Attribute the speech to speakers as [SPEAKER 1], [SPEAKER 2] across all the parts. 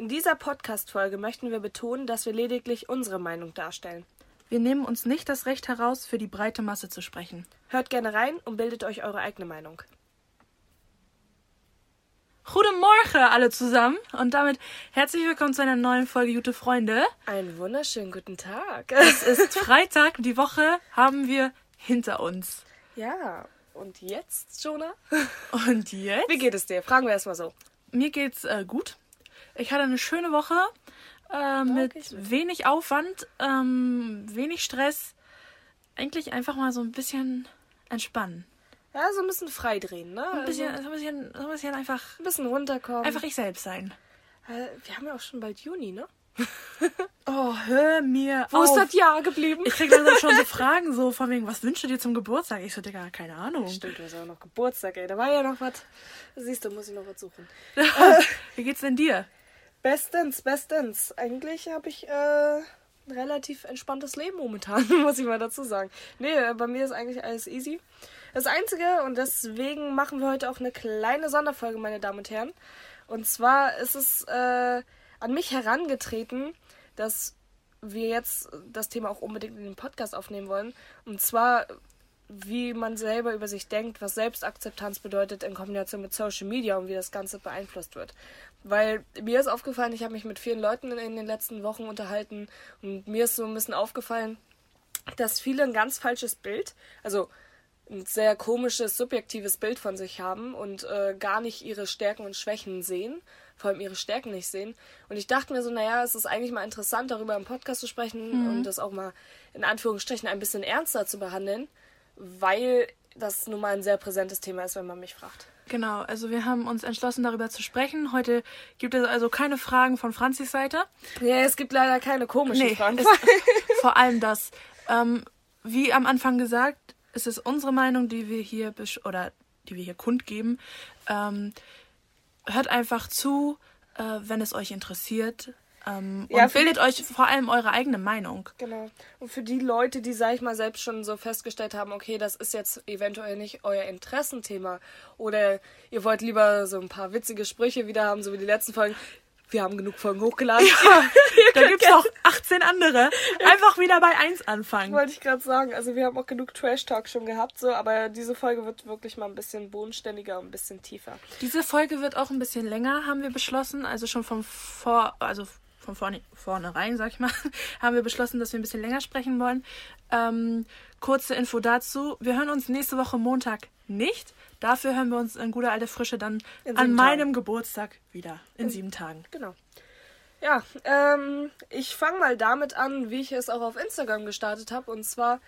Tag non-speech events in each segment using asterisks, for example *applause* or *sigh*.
[SPEAKER 1] In dieser Podcast-Folge möchten wir betonen, dass wir lediglich unsere Meinung darstellen.
[SPEAKER 2] Wir nehmen uns nicht das Recht heraus, für die breite Masse zu sprechen.
[SPEAKER 1] Hört gerne rein und bildet euch eure eigene Meinung.
[SPEAKER 2] Guten Morgen alle zusammen und damit herzlich willkommen zu einer neuen Folge Gute Freunde.
[SPEAKER 1] Einen wunderschönen guten Tag.
[SPEAKER 2] Es ist Freitag, die Woche haben wir hinter uns.
[SPEAKER 1] Ja, und jetzt, Jonah?
[SPEAKER 2] Und jetzt?
[SPEAKER 1] Wie geht es dir? Fragen wir erstmal so.
[SPEAKER 2] Mir geht's äh, gut. Ich hatte eine schöne Woche äh, mit wenig Aufwand, ähm, wenig Stress. Eigentlich einfach mal so ein bisschen entspannen.
[SPEAKER 1] Ja, so ein bisschen freidrehen, ne?
[SPEAKER 2] Ein bisschen,
[SPEAKER 1] also,
[SPEAKER 2] so ein bisschen, so ein bisschen einfach,
[SPEAKER 1] ein bisschen runterkommen.
[SPEAKER 2] einfach ich selbst sein.
[SPEAKER 1] Äh, wir haben ja auch schon bald Juni, ne? *laughs*
[SPEAKER 2] Oh, hör mir
[SPEAKER 1] Wo
[SPEAKER 2] auf.
[SPEAKER 1] ist das Jahr geblieben?
[SPEAKER 2] Ich krieg langsam schon so *laughs* Fragen, so von wegen, was wünschst du dir zum Geburtstag? Ich so, Digga, keine Ahnung.
[SPEAKER 1] Stimmt, du hast ja auch noch Geburtstag, ey. Da war ja noch was. Siehst du, muss ich noch was suchen. *laughs*
[SPEAKER 2] Wie geht's denn dir?
[SPEAKER 1] Bestens, bestens. Eigentlich habe ich äh, ein relativ entspanntes Leben momentan, *laughs* muss ich mal dazu sagen. Nee, äh, bei mir ist eigentlich alles easy. Das Einzige, und deswegen machen wir heute auch eine kleine Sonderfolge, meine Damen und Herren. Und zwar ist es äh, an mich herangetreten, dass wir jetzt das Thema auch unbedingt in den Podcast aufnehmen wollen. Und zwar, wie man selber über sich denkt, was Selbstakzeptanz bedeutet in Kombination mit Social Media und wie das Ganze beeinflusst wird. Weil mir ist aufgefallen, ich habe mich mit vielen Leuten in den letzten Wochen unterhalten und mir ist so ein bisschen aufgefallen, dass viele ein ganz falsches Bild, also ein sehr komisches, subjektives Bild von sich haben und äh, gar nicht ihre Stärken und Schwächen sehen, vor allem ihre Stärken nicht sehen. Und ich dachte mir so, naja, es ist eigentlich mal interessant, darüber im Podcast zu sprechen und das auch mal in Anführungsstrichen ein bisschen ernster zu behandeln, weil das nun mal ein sehr präsentes Thema ist, wenn man mich fragt.
[SPEAKER 2] Genau, also wir haben uns entschlossen, darüber zu sprechen. Heute gibt es also keine Fragen von Franzis Seite.
[SPEAKER 1] Ja, es gibt leider keine komischen
[SPEAKER 2] Nee,
[SPEAKER 1] Fragen.
[SPEAKER 2] es, vor allem das. Ähm, wie am Anfang gesagt, es ist unsere Meinung, die wir hier oder die wir hier kundgeben. Ähm, hört einfach zu, äh, wenn es euch interessiert. Ähm,
[SPEAKER 1] Ja,
[SPEAKER 2] und bildet euch vor allem eure eigene Meinung.
[SPEAKER 1] Genau. Und für die Leute, die, sag ich mal, selbst schon so festgestellt haben, okay, das ist jetzt eventuell nicht euer Interessenthema oder ihr wollt lieber so ein paar witzige Sprüche wieder haben, so wie die letzten Folgen. Wir haben genug Folgen hochgeladen. *laughs*
[SPEAKER 2] Da gibt's noch 18 andere. Einfach wieder bei 1 anfangen.
[SPEAKER 1] Wollte ich gerade sagen. Also wir haben auch genug Trash-Talk schon gehabt, so, aber diese Folge wird wirklich mal ein bisschen bodenständiger und ein bisschen tiefer.
[SPEAKER 2] Diese Folge wird auch ein bisschen länger, haben wir beschlossen. Also schon von vor, also von vorne, vornherein, sag ich mal, *laughs* haben wir beschlossen, dass wir ein bisschen länger sprechen wollen. Ähm, kurze Info dazu. Wir hören uns nächste Woche Montag nicht. Dafür hören wir uns in guter alte Frische dann
[SPEAKER 1] In
[SPEAKER 2] an
[SPEAKER 1] sieben
[SPEAKER 2] meinem Geburtstag wieder. In sieben Tagen.
[SPEAKER 1] Genau. Ja, ähm, ich fange mal damit an, wie ich es auch auf Instagram gestartet habe. Und zwar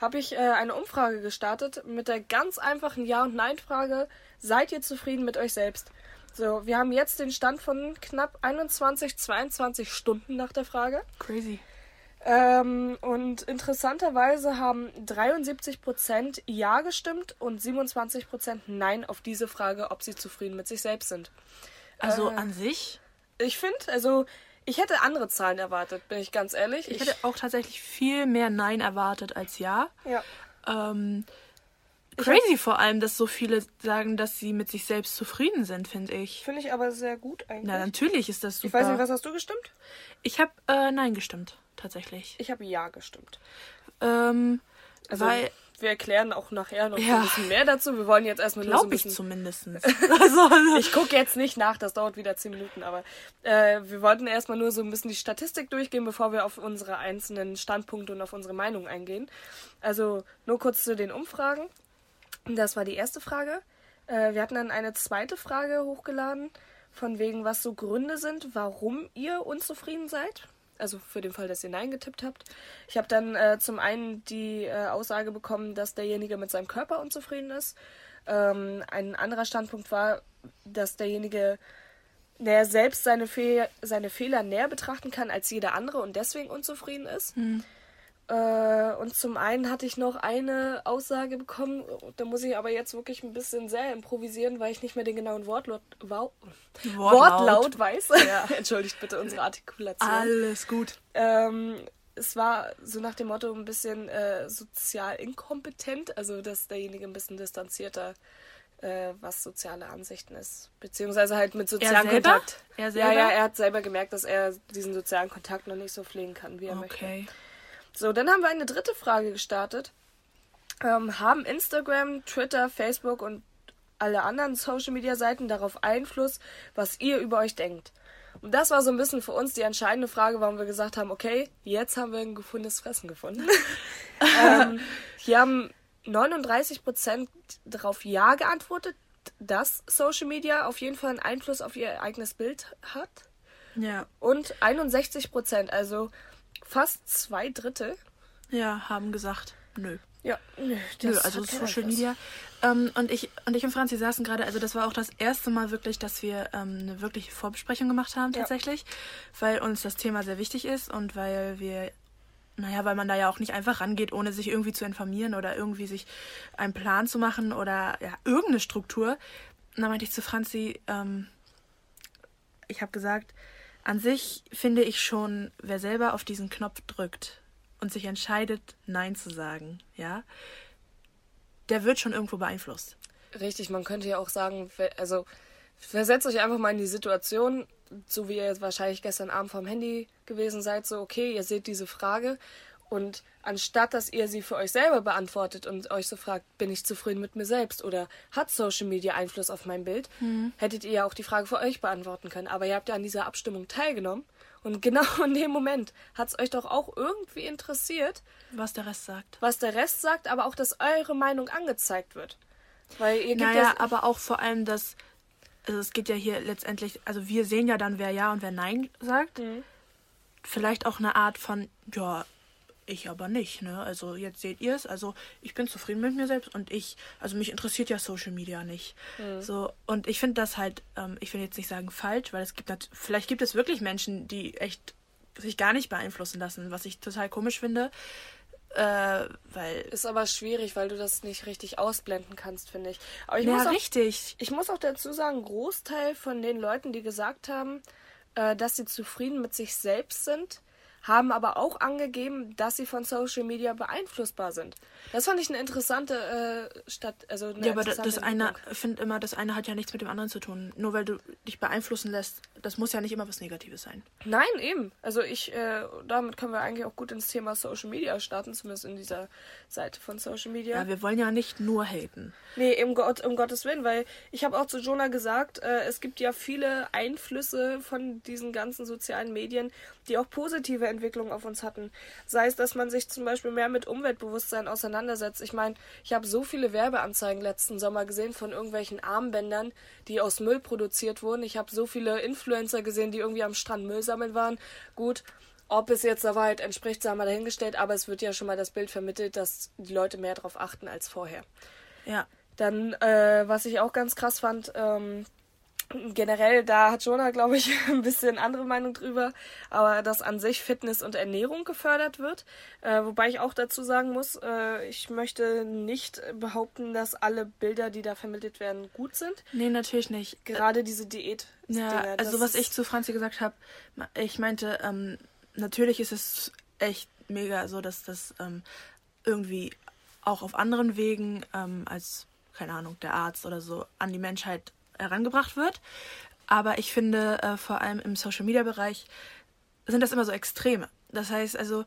[SPEAKER 1] habe ich äh, eine Umfrage gestartet mit der ganz einfachen Ja- und Nein-Frage. Seid ihr zufrieden mit euch selbst? So, wir haben jetzt den Stand von knapp 21, 22 Stunden nach der Frage.
[SPEAKER 2] Crazy.
[SPEAKER 1] Ähm, und interessanterweise haben 73% Ja gestimmt und 27% Nein auf diese Frage, ob sie zufrieden mit sich selbst sind.
[SPEAKER 2] Also
[SPEAKER 1] Äh,
[SPEAKER 2] an sich,
[SPEAKER 1] Ich finde, also, ich hätte andere Zahlen erwartet, bin ich ganz ehrlich.
[SPEAKER 2] ich hätte auch tatsächlich viel mehr Nein erwartet als Ja.
[SPEAKER 1] ja.
[SPEAKER 2] Ähm, crazy vor allem, dass so viele sagen, dass sie mit sich selbst zufrieden sind, finde ich.
[SPEAKER 1] Finde ich aber sehr gut eigentlich.
[SPEAKER 2] Na, natürlich ist das super.
[SPEAKER 1] ich weiß nicht, was hast du gestimmt?
[SPEAKER 2] Ich habe äh, Nein gestimmt, tatsächlich.
[SPEAKER 1] Ich habe Ja gestimmt.
[SPEAKER 2] Ähm,
[SPEAKER 1] Also,
[SPEAKER 2] weil,
[SPEAKER 1] wir erklären auch nachher noch
[SPEAKER 2] Ja.
[SPEAKER 1] ein bisschen mehr dazu. Wir wollen jetzt erstmal nur so ein
[SPEAKER 2] glaube ich zumindest. *laughs* also,
[SPEAKER 1] Ich gucke jetzt nicht nach, das dauert wieder 10 Minuten, aber äh, wir wollten erstmal nur so ein bisschen die Statistik durchgehen, bevor wir auf unsere einzelnen Standpunkte und auf unsere Meinung eingehen. Also nur kurz zu den Umfragen. Das war die erste Frage. Äh, wir hatten dann eine zweite Frage hochgeladen, von wegen, was so Gründe sind, warum ihr unzufrieden seid. Also für den Fall, dass ihr Nein getippt habt. Ich habe dann äh, zum einen die äh, Aussage bekommen, dass derjenige mit seinem Körper unzufrieden ist. Ähm, ein anderer Standpunkt war, dass derjenige der selbst seine, Fe seine Fehler näher betrachten kann als jeder andere und deswegen unzufrieden ist. Äh, und zum einen hatte ich noch eine Aussage bekommen, da muss ich aber jetzt wirklich ein bisschen sehr improvisieren, weil ich nicht mehr den genauen Wortlaut, wow, Wortlaut weiß. *laughs* Entschuldigt bitte unsere Artikulation.
[SPEAKER 2] Alles gut.
[SPEAKER 1] Ähm, es war so nach dem Motto ein bisschen äh, sozial inkompetent, also dass derjenige ein bisschen distanzierter äh, was soziale Ansichten ist. Beziehungsweise halt mit sozialen
[SPEAKER 2] Er?
[SPEAKER 1] Kontakt.
[SPEAKER 2] Er selber?
[SPEAKER 1] Ja, ja, er hat selber gemerkt, dass er diesen sozialen Kontakt noch nicht so pflegen kann, wie er möchte.
[SPEAKER 2] Okay.
[SPEAKER 1] So, dann haben wir eine dritte Frage gestartet. Ähm, haben Instagram, Twitter, Facebook und alle anderen Social Media Seiten darauf Einfluss, was ihr über euch denkt? Und das war so ein bisschen für uns die entscheidende Frage, warum wir gesagt haben, okay, jetzt haben wir ein gefundenes Fressen gefunden. *laughs* ähm, hier haben 39% darauf Ja geantwortet, dass Social Media auf jeden Fall einen Einfluss auf ihr eigenes Bild hat.
[SPEAKER 2] Ja.
[SPEAKER 1] Und 61%, also fast zwei Drittel.
[SPEAKER 2] Ja, haben gesagt, nö.
[SPEAKER 1] Ja, nö,
[SPEAKER 2] Nö,
[SPEAKER 1] das
[SPEAKER 2] also Social. Media. Ähm, und ich und ich und Franzi saßen gerade, also das war auch das erste Mal wirklich, dass wir ähm, eine wirkliche Vorbesprechung gemacht haben
[SPEAKER 1] Ja.
[SPEAKER 2] tatsächlich, weil uns das Thema sehr wichtig ist und weil wir, naja, weil man da ja auch nicht einfach rangeht, ohne sich irgendwie zu informieren oder irgendwie sich einen Plan zu machen oder ja, irgendeine Struktur. Und dann meinte ich zu Franzi, ähm, ich habe gesagt, an sich finde ich schon, wer selber auf diesen Knopf drückt und sich entscheidet, Nein zu sagen, ja, der wird schon irgendwo beeinflusst.
[SPEAKER 1] Richtig, man könnte ja auch sagen, also versetzt euch einfach mal in die Situation, so wie ihr jetzt wahrscheinlich gestern Abend vom Handy gewesen seid, so okay, ihr seht diese Frage und anstatt dass ihr sie für euch selber beantwortet und euch so fragt, bin ich zufrieden mit mir selbst oder hat Social Media Einfluss auf mein Bild, hättet ihr ja auch die Frage für euch beantworten können. Aber ihr habt ja an dieser Abstimmung teilgenommen und *laughs* genau in dem Moment hat es euch doch auch irgendwie interessiert,
[SPEAKER 2] Was der Rest sagt.
[SPEAKER 1] was der Rest sagt, aber auch, dass eure Meinung angezeigt wird. Weil ihr gebt
[SPEAKER 2] Naja,
[SPEAKER 1] ja,
[SPEAKER 2] aber auch vor allem das, also es geht ja hier letztendlich, also wir sehen ja dann, wer Ja und wer Nein sagt.
[SPEAKER 1] Mhm.
[SPEAKER 2] Vielleicht auch eine Art von, ja, ich aber nicht, ne? Also jetzt seht ihr es, also ich bin zufrieden mit mir selbst und ich, also mich interessiert ja Social Media nicht.
[SPEAKER 1] Mhm.
[SPEAKER 2] So, und ich finde das halt, ähm, ich will jetzt nicht sagen falsch, weil es gibt vielleicht gibt es wirklich Menschen, die echt sich gar nicht beeinflussen lassen, was ich total komisch finde. Äh, weil.
[SPEAKER 1] Ist aber schwierig, weil du das nicht richtig ausblenden kannst, finde ich. Aber ich,
[SPEAKER 2] Ja,
[SPEAKER 1] muss auch,
[SPEAKER 2] richtig.
[SPEAKER 1] ich muss auch dazu sagen, Großteil von den Leuten, die gesagt haben, äh, dass sie zufrieden mit sich selbst sind, haben aber auch angegeben, dass sie von Social Media beeinflussbar sind. Das fand ich eine interessante äh, Stadt, also eine
[SPEAKER 2] Ja, aber das, das eine, ich finde immer, das eine hat ja nichts mit dem anderen zu tun. Nur weil du dich beeinflussen lässt, das muss ja nicht immer was Negatives sein.
[SPEAKER 1] Nein, eben. Also ich, äh, damit können wir eigentlich auch gut ins Thema Social Media starten, zumindest in dieser Seite von Social Media.
[SPEAKER 2] Ja, wir wollen ja nicht nur haten.
[SPEAKER 1] Nee, um, Gott, um Gottes Willen, weil ich habe auch zu Jonah gesagt, äh, es gibt ja viele Einflüsse von diesen ganzen sozialen Medien, die auch positive Entwicklungen auf uns hatten. Sei es, dass man sich zum Beispiel mehr mit Umweltbewusstsein auseinandersetzt. Ich meine, ich habe so viele Werbeanzeigen letzten Sommer gesehen von irgendwelchen Armbändern, die aus Müll produziert wurden. Ich habe so viele Influencer gesehen, die irgendwie am Strand Müll sammeln waren. Gut, ob es jetzt der Wahrheit entspricht, sei mal dahingestellt, aber es wird ja schon mal das Bild vermittelt, dass die Leute mehr darauf achten als vorher.
[SPEAKER 2] Ja.
[SPEAKER 1] Dann, äh, was ich auch ganz krass fand, ähm, generell, da hat Jonah, glaube ich, *laughs* ein bisschen andere Meinung drüber, aber dass an sich Fitness und Ernährung gefördert wird. Äh, wobei ich auch dazu sagen muss, äh, ich möchte nicht behaupten, dass alle Bilder, die da vermittelt werden, gut sind.
[SPEAKER 2] Nee, natürlich nicht.
[SPEAKER 1] Gerade diese Diät.
[SPEAKER 2] Ja, also was ich zu Franzi gesagt habe, ich meinte, ähm, natürlich ist es echt mega so, dass das ähm, irgendwie auch auf anderen Wegen ähm, als, keine Ahnung, der Arzt oder so an die Menschheit herangebracht wird. Aber ich finde, äh, vor allem im Social-Media-Bereich sind das immer so Extreme. Das heißt also,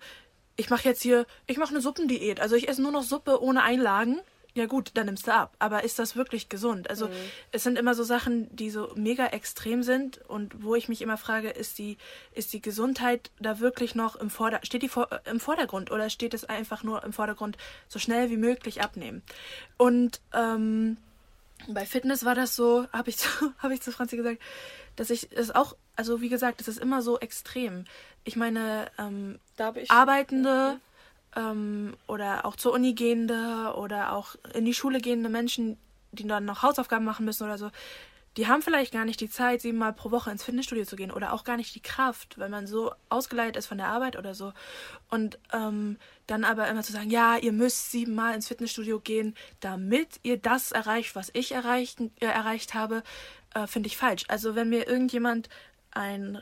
[SPEAKER 2] ich mache jetzt hier, ich mache eine Suppendiät. Also ich esse nur noch Suppe ohne Einlagen. Ja gut, dann nimmst du ab. Aber ist das wirklich gesund? Also es sind immer so Sachen, die so mega extrem sind und wo ich mich immer frage, ist die, ist die Gesundheit da wirklich noch im Vorder steht die vor äh, im Vordergrund oder steht es einfach nur im Vordergrund so schnell wie möglich abnehmen? Und ähm, bei Fitness war das so, habe ich, zu- *laughs* hab ich zu Franzi gesagt, dass ich es auch, also wie gesagt, es ist immer so extrem. Ich meine, ähm,
[SPEAKER 1] ich
[SPEAKER 2] Arbeitende ähm, oder auch zur Uni gehende oder auch in die Schule gehende Menschen, die dann noch Hausaufgaben machen müssen oder so, die haben vielleicht gar nicht die Zeit, siebenmal pro Woche ins Fitnessstudio zu gehen oder auch gar nicht die Kraft, weil man so ausgeleitet ist von der Arbeit oder so. Und ähm, dann aber immer zu sagen, ja, ihr müsst siebenmal ins Fitnessstudio gehen, damit ihr das erreicht, was ich erreicht, äh, erreicht habe, äh, finde ich falsch. Also wenn mir irgendjemand einen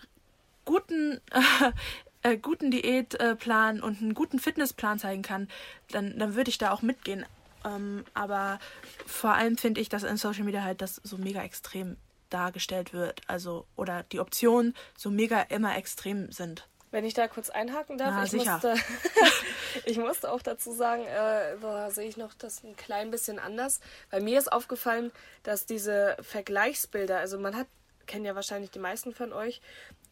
[SPEAKER 2] guten, *laughs* äh, guten Diätplan und einen guten Fitnessplan zeigen kann, dann, dann würde ich da auch mitgehen. Ähm, aber vor allem finde ich, dass in Social Media halt das so mega extrem dargestellt wird. Also, oder die Optionen so mega immer extrem sind.
[SPEAKER 1] Wenn ich da kurz einhaken darf,
[SPEAKER 2] Na,
[SPEAKER 1] ich,
[SPEAKER 2] sicher.
[SPEAKER 1] musste, *laughs* ich musste auch dazu sagen, äh, da sehe ich noch das ein klein bisschen anders. Bei mir ist aufgefallen, dass diese Vergleichsbilder, also man hat, kennen ja wahrscheinlich die meisten von euch,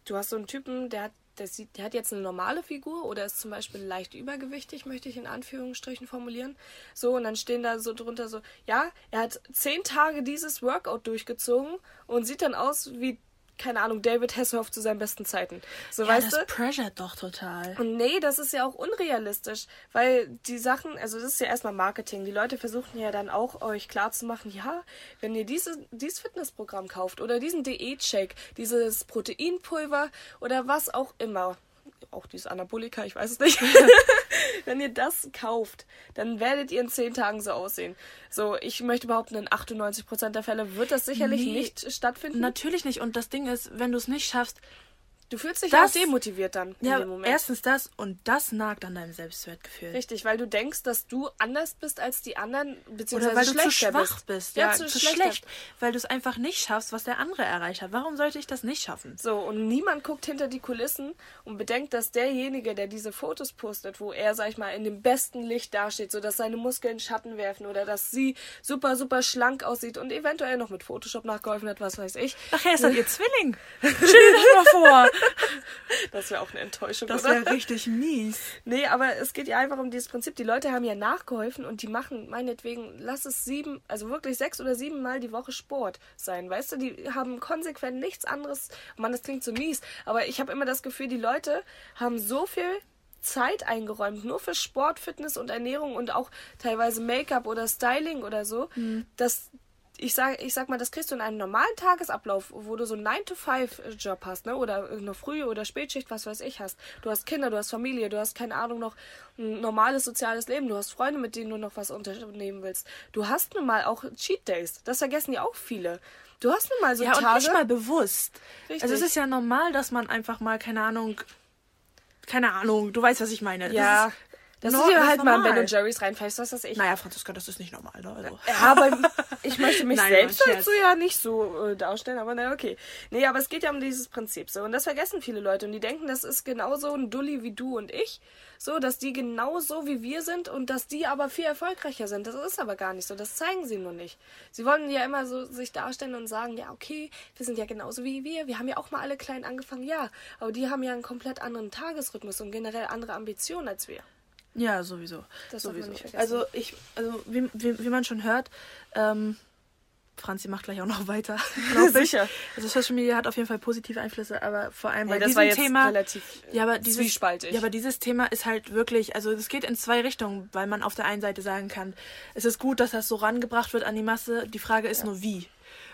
[SPEAKER 1] du hast so einen Typen, der hat, der, sieht, der hat jetzt eine normale Figur oder ist zum Beispiel leicht übergewichtig, möchte ich in Anführungsstrichen formulieren. So, und dann stehen da so drunter so, ja, er hat zehn Tage dieses Workout durchgezogen und sieht dann aus wie keine Ahnung, David Hasselhoff zu seinen besten Zeiten. So,
[SPEAKER 2] Ja,
[SPEAKER 1] weißt
[SPEAKER 2] das
[SPEAKER 1] du?
[SPEAKER 2] pressure doch total.
[SPEAKER 1] Und nee, das ist ja auch unrealistisch, weil die Sachen, also das ist ja erstmal Marketing. Die Leute versuchen ja dann auch euch klarzumachen, ja, wenn ihr diese, dieses Fitnessprogramm kauft oder diesen Diät-Shake, dieses Proteinpulver oder was auch immer, auch dieses Anabolika, ich weiß es nicht. *laughs* wenn ihr das kauft, dann werdet ihr in zehn Tagen so aussehen. So, ich möchte behaupten, in 98% der Fälle wird das sicherlich
[SPEAKER 2] Nee,
[SPEAKER 1] nicht stattfinden.
[SPEAKER 2] Natürlich nicht. Und das Ding ist, wenn du es nicht schaffst,
[SPEAKER 1] du fühlst dich
[SPEAKER 2] das-
[SPEAKER 1] auch demotiviert dann in
[SPEAKER 2] ja,
[SPEAKER 1] dem Moment.
[SPEAKER 2] erstens das und das nagt an deinem Selbstwertgefühl.
[SPEAKER 1] Richtig, weil du denkst, dass du anders bist als die anderen, beziehungsweise
[SPEAKER 2] Oder weil du zu schwach bist. Ja, zu,
[SPEAKER 1] schlechter.
[SPEAKER 2] schlecht. Weil du es einfach nicht schaffst, was der andere erreicht hat. Warum sollte ich das nicht schaffen?
[SPEAKER 1] So, und niemand guckt hinter die Kulissen und bedenkt, dass derjenige, der diese Fotos postet, wo er, sag ich mal, in dem besten Licht dasteht, sodass seine Muskeln Schatten werfen oder dass sie super, super schlank aussieht und eventuell noch mit Photoshop nachgeholfen hat, was weiß ich.
[SPEAKER 2] Nachher ist das ihr Zwilling. *laughs* Stell dir das mal vor.
[SPEAKER 1] Das wäre auch eine Enttäuschung,
[SPEAKER 2] Das wäre richtig mies.
[SPEAKER 1] Nee, aber es geht ja einfach um dieses Prinzip. Die Leute haben ja nachgeholfen und die machen meinetwegen, lass es sieben, also wirklich sechs oder sieben Mal die Woche Sport sein. Weißt du, die haben konsequent nichts anderes. Mann, das klingt so mies, aber ich habe immer das Gefühl, die Leute haben so viel Zeit eingeräumt, nur für Sport, Fitness und Ernährung und auch teilweise Make-up oder Styling oder so, dass ich sag, ich sag mal, das kriegst du in einem normalen Tagesablauf, wo du so einen 9-to-5-Job hast, ne? Oder eine frühe oder Spätschicht, was weiß ich, hast. Du hast Kinder, du hast Familie, du hast, keine Ahnung, noch ein normales soziales Leben, du hast Freunde, mit denen du noch was unternehmen willst. Du hast nun mal auch Cheat Days. Das vergessen ja auch viele. Du hast nun mal so
[SPEAKER 2] Ja, und
[SPEAKER 1] Tage.
[SPEAKER 2] nicht mal bewusst.
[SPEAKER 1] Richtig.
[SPEAKER 2] Also es ist ja normal, dass man einfach mal, keine Ahnung, keine Ahnung, du weißt, was ich meine.
[SPEAKER 1] Ja,
[SPEAKER 2] ist,
[SPEAKER 1] das
[SPEAKER 2] no-
[SPEAKER 1] ist ja
[SPEAKER 2] das
[SPEAKER 1] halt
[SPEAKER 2] ist
[SPEAKER 1] mal in
[SPEAKER 2] normal.
[SPEAKER 1] Ben Jerry's reinfällst, was weiß ich.
[SPEAKER 2] naja, Franziska, das ist nicht normal. Ne? Also.
[SPEAKER 1] Ja, aber ich möchte mich *laughs*
[SPEAKER 2] Nein,
[SPEAKER 1] selbst dazu ja nicht so äh, darstellen, aber na okay. Nee, aber es geht ja um dieses Prinzip so. Und das vergessen viele Leute und die denken, das ist genauso ein Dulli wie du und ich. So, dass die genauso wie wir sind und dass die aber viel erfolgreicher sind. Das ist aber gar nicht so. Das zeigen sie nur nicht. Sie wollen ja immer so sich darstellen und sagen, ja, okay, wir sind ja genauso wie wir. Wir haben ja auch mal alle klein angefangen, ja. Aber die haben ja einen komplett anderen Tagesrhythmus und generell andere Ambitionen als wir.
[SPEAKER 2] Ja, sowieso.
[SPEAKER 1] Das
[SPEAKER 2] sowieso. Also ich, also wie, wie, wie man schon hört, ähm, Franzi macht gleich auch noch weiter. *laughs* *laughs* ich.
[SPEAKER 1] Sicher.
[SPEAKER 2] Also Social Media hat auf jeden Fall positive Einflüsse, aber vor allem bei
[SPEAKER 1] Hey, das
[SPEAKER 2] diesem
[SPEAKER 1] war jetzt
[SPEAKER 2] Thema.
[SPEAKER 1] relativ
[SPEAKER 2] ja, aber dieses,
[SPEAKER 1] zwiespaltig.
[SPEAKER 2] Ja, aber dieses Thema ist halt wirklich, also es geht in zwei Richtungen, weil man auf der einen Seite sagen kann, es ist gut, dass das so rangebracht wird an die Masse. Die Frage ist nur wie.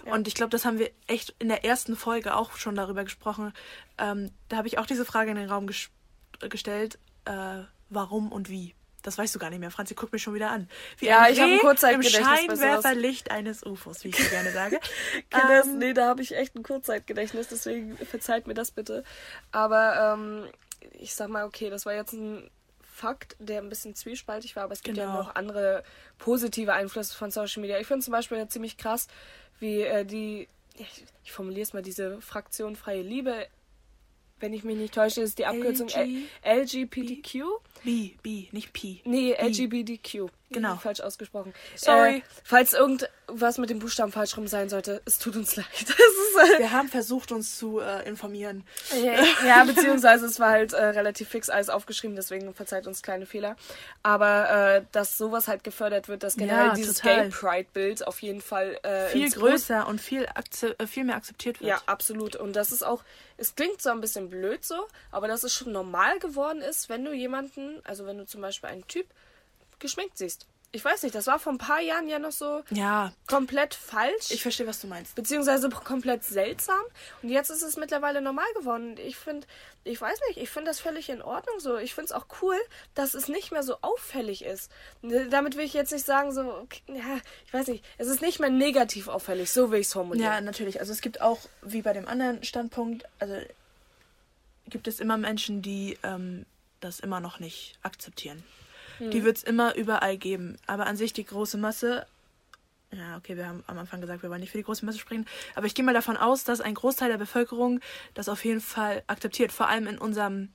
[SPEAKER 2] Und ich glaube, das haben wir echt in der ersten Folge auch schon darüber gesprochen. Ähm, da habe ich auch diese Frage in den Raum ges gestellt, äh, warum und wie. Das weißt du gar nicht mehr. Franzi guckt mich schon wieder an. Wie
[SPEAKER 1] Ja, ich hab ein Kurzzeitgedächtnis
[SPEAKER 2] Im. Scheinwerferlicht eines UFOs, wie ich so gerne sage.
[SPEAKER 1] Kinders, *laughs*
[SPEAKER 2] Ähm,
[SPEAKER 1] nee, da habe ich echt ein Kurzzeitgedächtnis, deswegen verzeiht mir das bitte. Aber ähm, ich sag mal, okay, das war jetzt ein Fakt, der ein bisschen zwiespaltig war, aber es gibt ja
[SPEAKER 2] Genau.
[SPEAKER 1] noch andere positive Einflüsse von Social Media. Ich finde zum Beispiel ja ziemlich krass, wie äh, die, ich, ich formuliere es mal, diese Fraktion Freie Liebe, wenn ich mich nicht täusche, ist die Abkürzung
[SPEAKER 2] LG?
[SPEAKER 1] LGBTQ.
[SPEAKER 2] B, B, nicht P.
[SPEAKER 1] Nee, LGBTQ.
[SPEAKER 2] Genau.
[SPEAKER 1] Falsch ausgesprochen.
[SPEAKER 2] Sorry.
[SPEAKER 1] Äh, falls irgendwas mit dem Buchstaben falsch rum sein sollte, es tut uns *laughs* leid. Ist, äh,
[SPEAKER 2] Wir haben versucht, uns zu äh, informieren. *laughs*
[SPEAKER 1] ja, beziehungsweise es war halt äh, relativ fix alles aufgeschrieben, deswegen verzeiht uns kleine Fehler. Aber äh, dass sowas halt gefördert wird, dass generell
[SPEAKER 2] Ja,
[SPEAKER 1] dieses
[SPEAKER 2] total.
[SPEAKER 1] Gay Pride-Bild auf jeden Fall äh,
[SPEAKER 2] Viel größer und viel, viel mehr akzeptiert wird.
[SPEAKER 1] Ja, absolut. Und das ist auch, es klingt so ein bisschen blöd so, aber dass es schon normal geworden ist, wenn du jemanden, also wenn du zum Beispiel einen Typ geschminkt siehst. Ich weiß nicht, das war vor ein paar Jahren ja noch so
[SPEAKER 2] ja.
[SPEAKER 1] komplett falsch.
[SPEAKER 2] Ich verstehe, was du meinst.
[SPEAKER 1] beziehungsweise komplett seltsam. Und jetzt ist es mittlerweile normal geworden. Und ich finde, ich weiß nicht, ich finde das völlig in Ordnung so. Ich finde es auch cool, dass es nicht mehr so auffällig ist. Damit will ich jetzt nicht sagen, so, okay, ja, ich weiß nicht, es ist nicht mehr negativ auffällig, so will ich es
[SPEAKER 2] Ja,
[SPEAKER 1] formulieren.
[SPEAKER 2] natürlich. Also es gibt auch, wie bei dem anderen Standpunkt, also gibt es immer Menschen, die ähm, das immer noch nicht akzeptieren. Die wird es immer überall geben. Aber an sich die große Masse. Ja, okay, wir haben am Anfang gesagt, wir wollen nicht für die große Masse sprechen. Aber ich gehe mal davon aus, dass ein Großteil der Bevölkerung das auf jeden Fall akzeptiert. Vor allem in unserem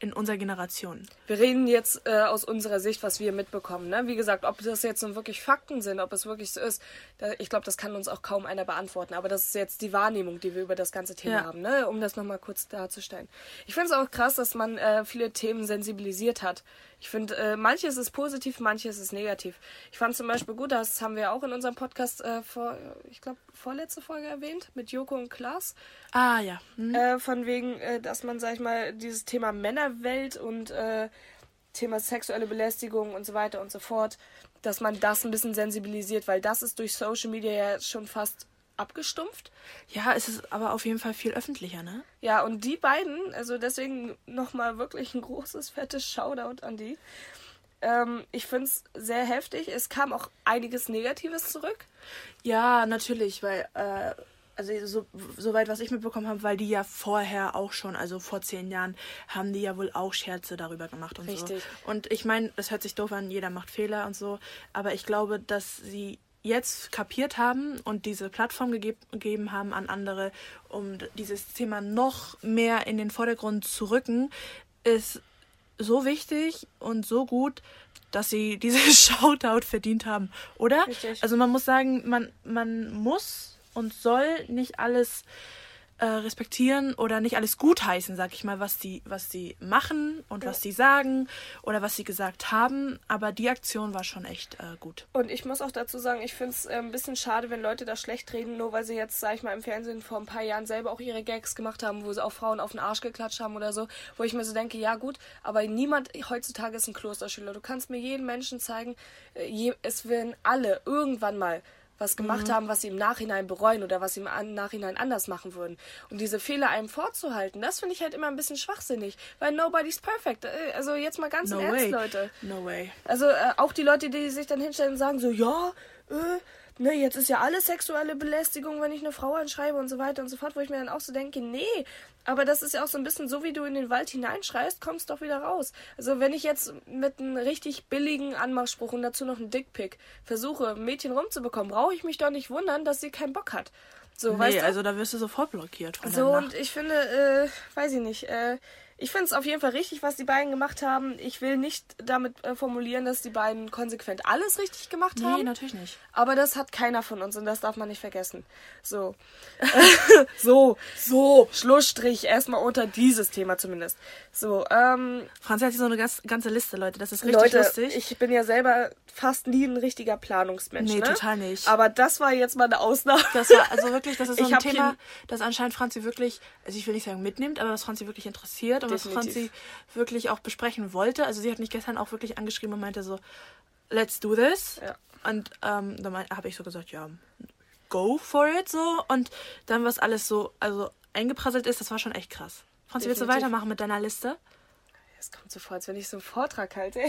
[SPEAKER 2] in unserer Generation.
[SPEAKER 1] Wir reden jetzt äh, aus unserer Sicht, was wir mitbekommen. Ne? Wie gesagt, ob das jetzt nun wirklich Fakten sind, ob es wirklich so ist, da, ich glaube, das kann uns auch kaum einer beantworten. Aber das ist jetzt die Wahrnehmung, die wir über das ganze Thema
[SPEAKER 2] Ja.
[SPEAKER 1] haben, ne? um das nochmal kurz darzustellen. Ich finde es auch krass, dass man äh, viele Themen sensibilisiert hat. Ich finde, äh, manches ist positiv, manches ist negativ. Ich fand zum Beispiel gut, das haben wir auch in unserem Podcast äh, vor, ich glaube, vorletzte Folge erwähnt, mit Joko und Klaas.
[SPEAKER 2] Ah ja. Hm.
[SPEAKER 1] Äh, von wegen, äh, dass man, sag ich mal, dieses Thema Männerwelt und äh, Thema sexuelle Belästigung und so weiter und so fort, dass man das ein bisschen sensibilisiert, weil das ist durch Social Media ja schon fast abgestumpft.
[SPEAKER 2] Ja, es ist aber auf jeden Fall viel öffentlicher, ne?
[SPEAKER 1] Ja, und die beiden, also deswegen nochmal wirklich ein großes, fettes Shoutout an die. Ähm, ich finde es sehr heftig. Es kam auch einiges Negatives zurück.
[SPEAKER 2] Ja, natürlich, weil, äh, also so, soweit was ich mitbekommen habe, weil die ja vorher auch schon, also vor zehn Jahren, haben die ja wohl auch Scherze darüber gemacht und
[SPEAKER 1] Richtig.
[SPEAKER 2] so. Und ich meine, das hört sich doof an, jeder macht Fehler und so, aber ich glaube, dass sie jetzt kapiert haben und diese Plattform gegeb gegeben haben an andere, um dieses Thema noch mehr in den Vordergrund zu rücken, ist so wichtig und so gut, dass sie *laughs* dieses Shoutout verdient haben, oder?
[SPEAKER 1] Richtig.
[SPEAKER 2] Also man muss sagen, man, man muss und soll nicht alles äh, respektieren oder nicht alles gutheißen, sag ich mal, was die, was die machen und was die sagen oder was sie gesagt haben. Aber die Aktion war schon echt äh, gut.
[SPEAKER 1] Und ich muss auch dazu sagen, ich finde es äh, ein bisschen schade, wenn Leute da schlecht reden, nur weil sie jetzt, sag ich mal, im Fernsehen vor ein paar Jahren selber auch ihre Gags gemacht haben, wo sie auch Frauen auf den Arsch geklatscht haben oder so, wo ich mir so denke, ja gut, aber niemand heutzutage ist ein Klosterschüler. Du kannst mir jeden Menschen zeigen, äh, je, es werden alle irgendwann mal was gemacht haben, was sie im Nachhinein bereuen oder was sie im Nachhinein anders machen würden. Und diese Fehler einem vorzuhalten, das finde ich halt immer ein bisschen schwachsinnig, weil nobody's perfect. Äh, Also jetzt mal ganz
[SPEAKER 2] No
[SPEAKER 1] im Ernst,
[SPEAKER 2] way.
[SPEAKER 1] Leute.
[SPEAKER 2] No way.
[SPEAKER 1] Also äh, auch die Leute, die sich dann hinstellen und sagen so, ja, äh, ne, jetzt ist ja alles sexuelle Belästigung, wenn ich eine Frau anschreibe und so weiter und so fort, wo ich mir dann auch so denke, nee, aber das ist ja auch so ein bisschen so, wie du in den Wald hineinschreist, kommst doch wieder raus. Also wenn ich jetzt mit einem richtig billigen Anmachspruch und dazu noch einen Dickpick versuche, ein Mädchen rumzubekommen, brauche ich mich doch nicht wundern, dass sie keinen Bock hat. So, weißt
[SPEAKER 2] Nee,
[SPEAKER 1] du?
[SPEAKER 2] also da wirst du sofort blockiert von
[SPEAKER 1] So, und ich finde, äh, weiß ich nicht, äh, ich finde es auf jeden Fall richtig, was die beiden gemacht haben. Ich will nicht damit äh, formulieren, dass die beiden konsequent alles richtig gemacht
[SPEAKER 2] Nee,
[SPEAKER 1] haben.
[SPEAKER 2] natürlich nicht.
[SPEAKER 1] Aber das hat keiner von uns und das darf man nicht vergessen. So. *laughs* so, *laughs* so, Schlussstrich erstmal unter dieses Thema zumindest. So, ähm,
[SPEAKER 2] Franzi hat hier so eine ganz, ganze Liste, Leute. Das ist richtig
[SPEAKER 1] Leute,
[SPEAKER 2] lustig.
[SPEAKER 1] ich bin ja selber fast nie ein richtiger Planungsmensch.
[SPEAKER 2] Nee,
[SPEAKER 1] ne?
[SPEAKER 2] total nicht.
[SPEAKER 1] Aber das war jetzt mal eine Ausnahme.
[SPEAKER 2] Das war also wirklich, das ist *laughs* so ein Thema, das anscheinend Franzi wirklich, also ich will nicht sagen mitnimmt, aber was Franzi wirklich interessiert und was
[SPEAKER 1] Definitiv.
[SPEAKER 2] Franzi wirklich auch besprechen wollte. Also sie hat mich gestern auch wirklich angeschrieben und meinte so, let's do this.
[SPEAKER 1] Ja.
[SPEAKER 2] Und ähm, dann habe ich so gesagt, ja, go for it so. Und dann, was alles so, also eingeprasselt ist, das war schon echt krass. Franzi, willst du weitermachen mit deiner Liste?
[SPEAKER 1] Es kommt so vor, als wenn ich so einen Vortrag halte.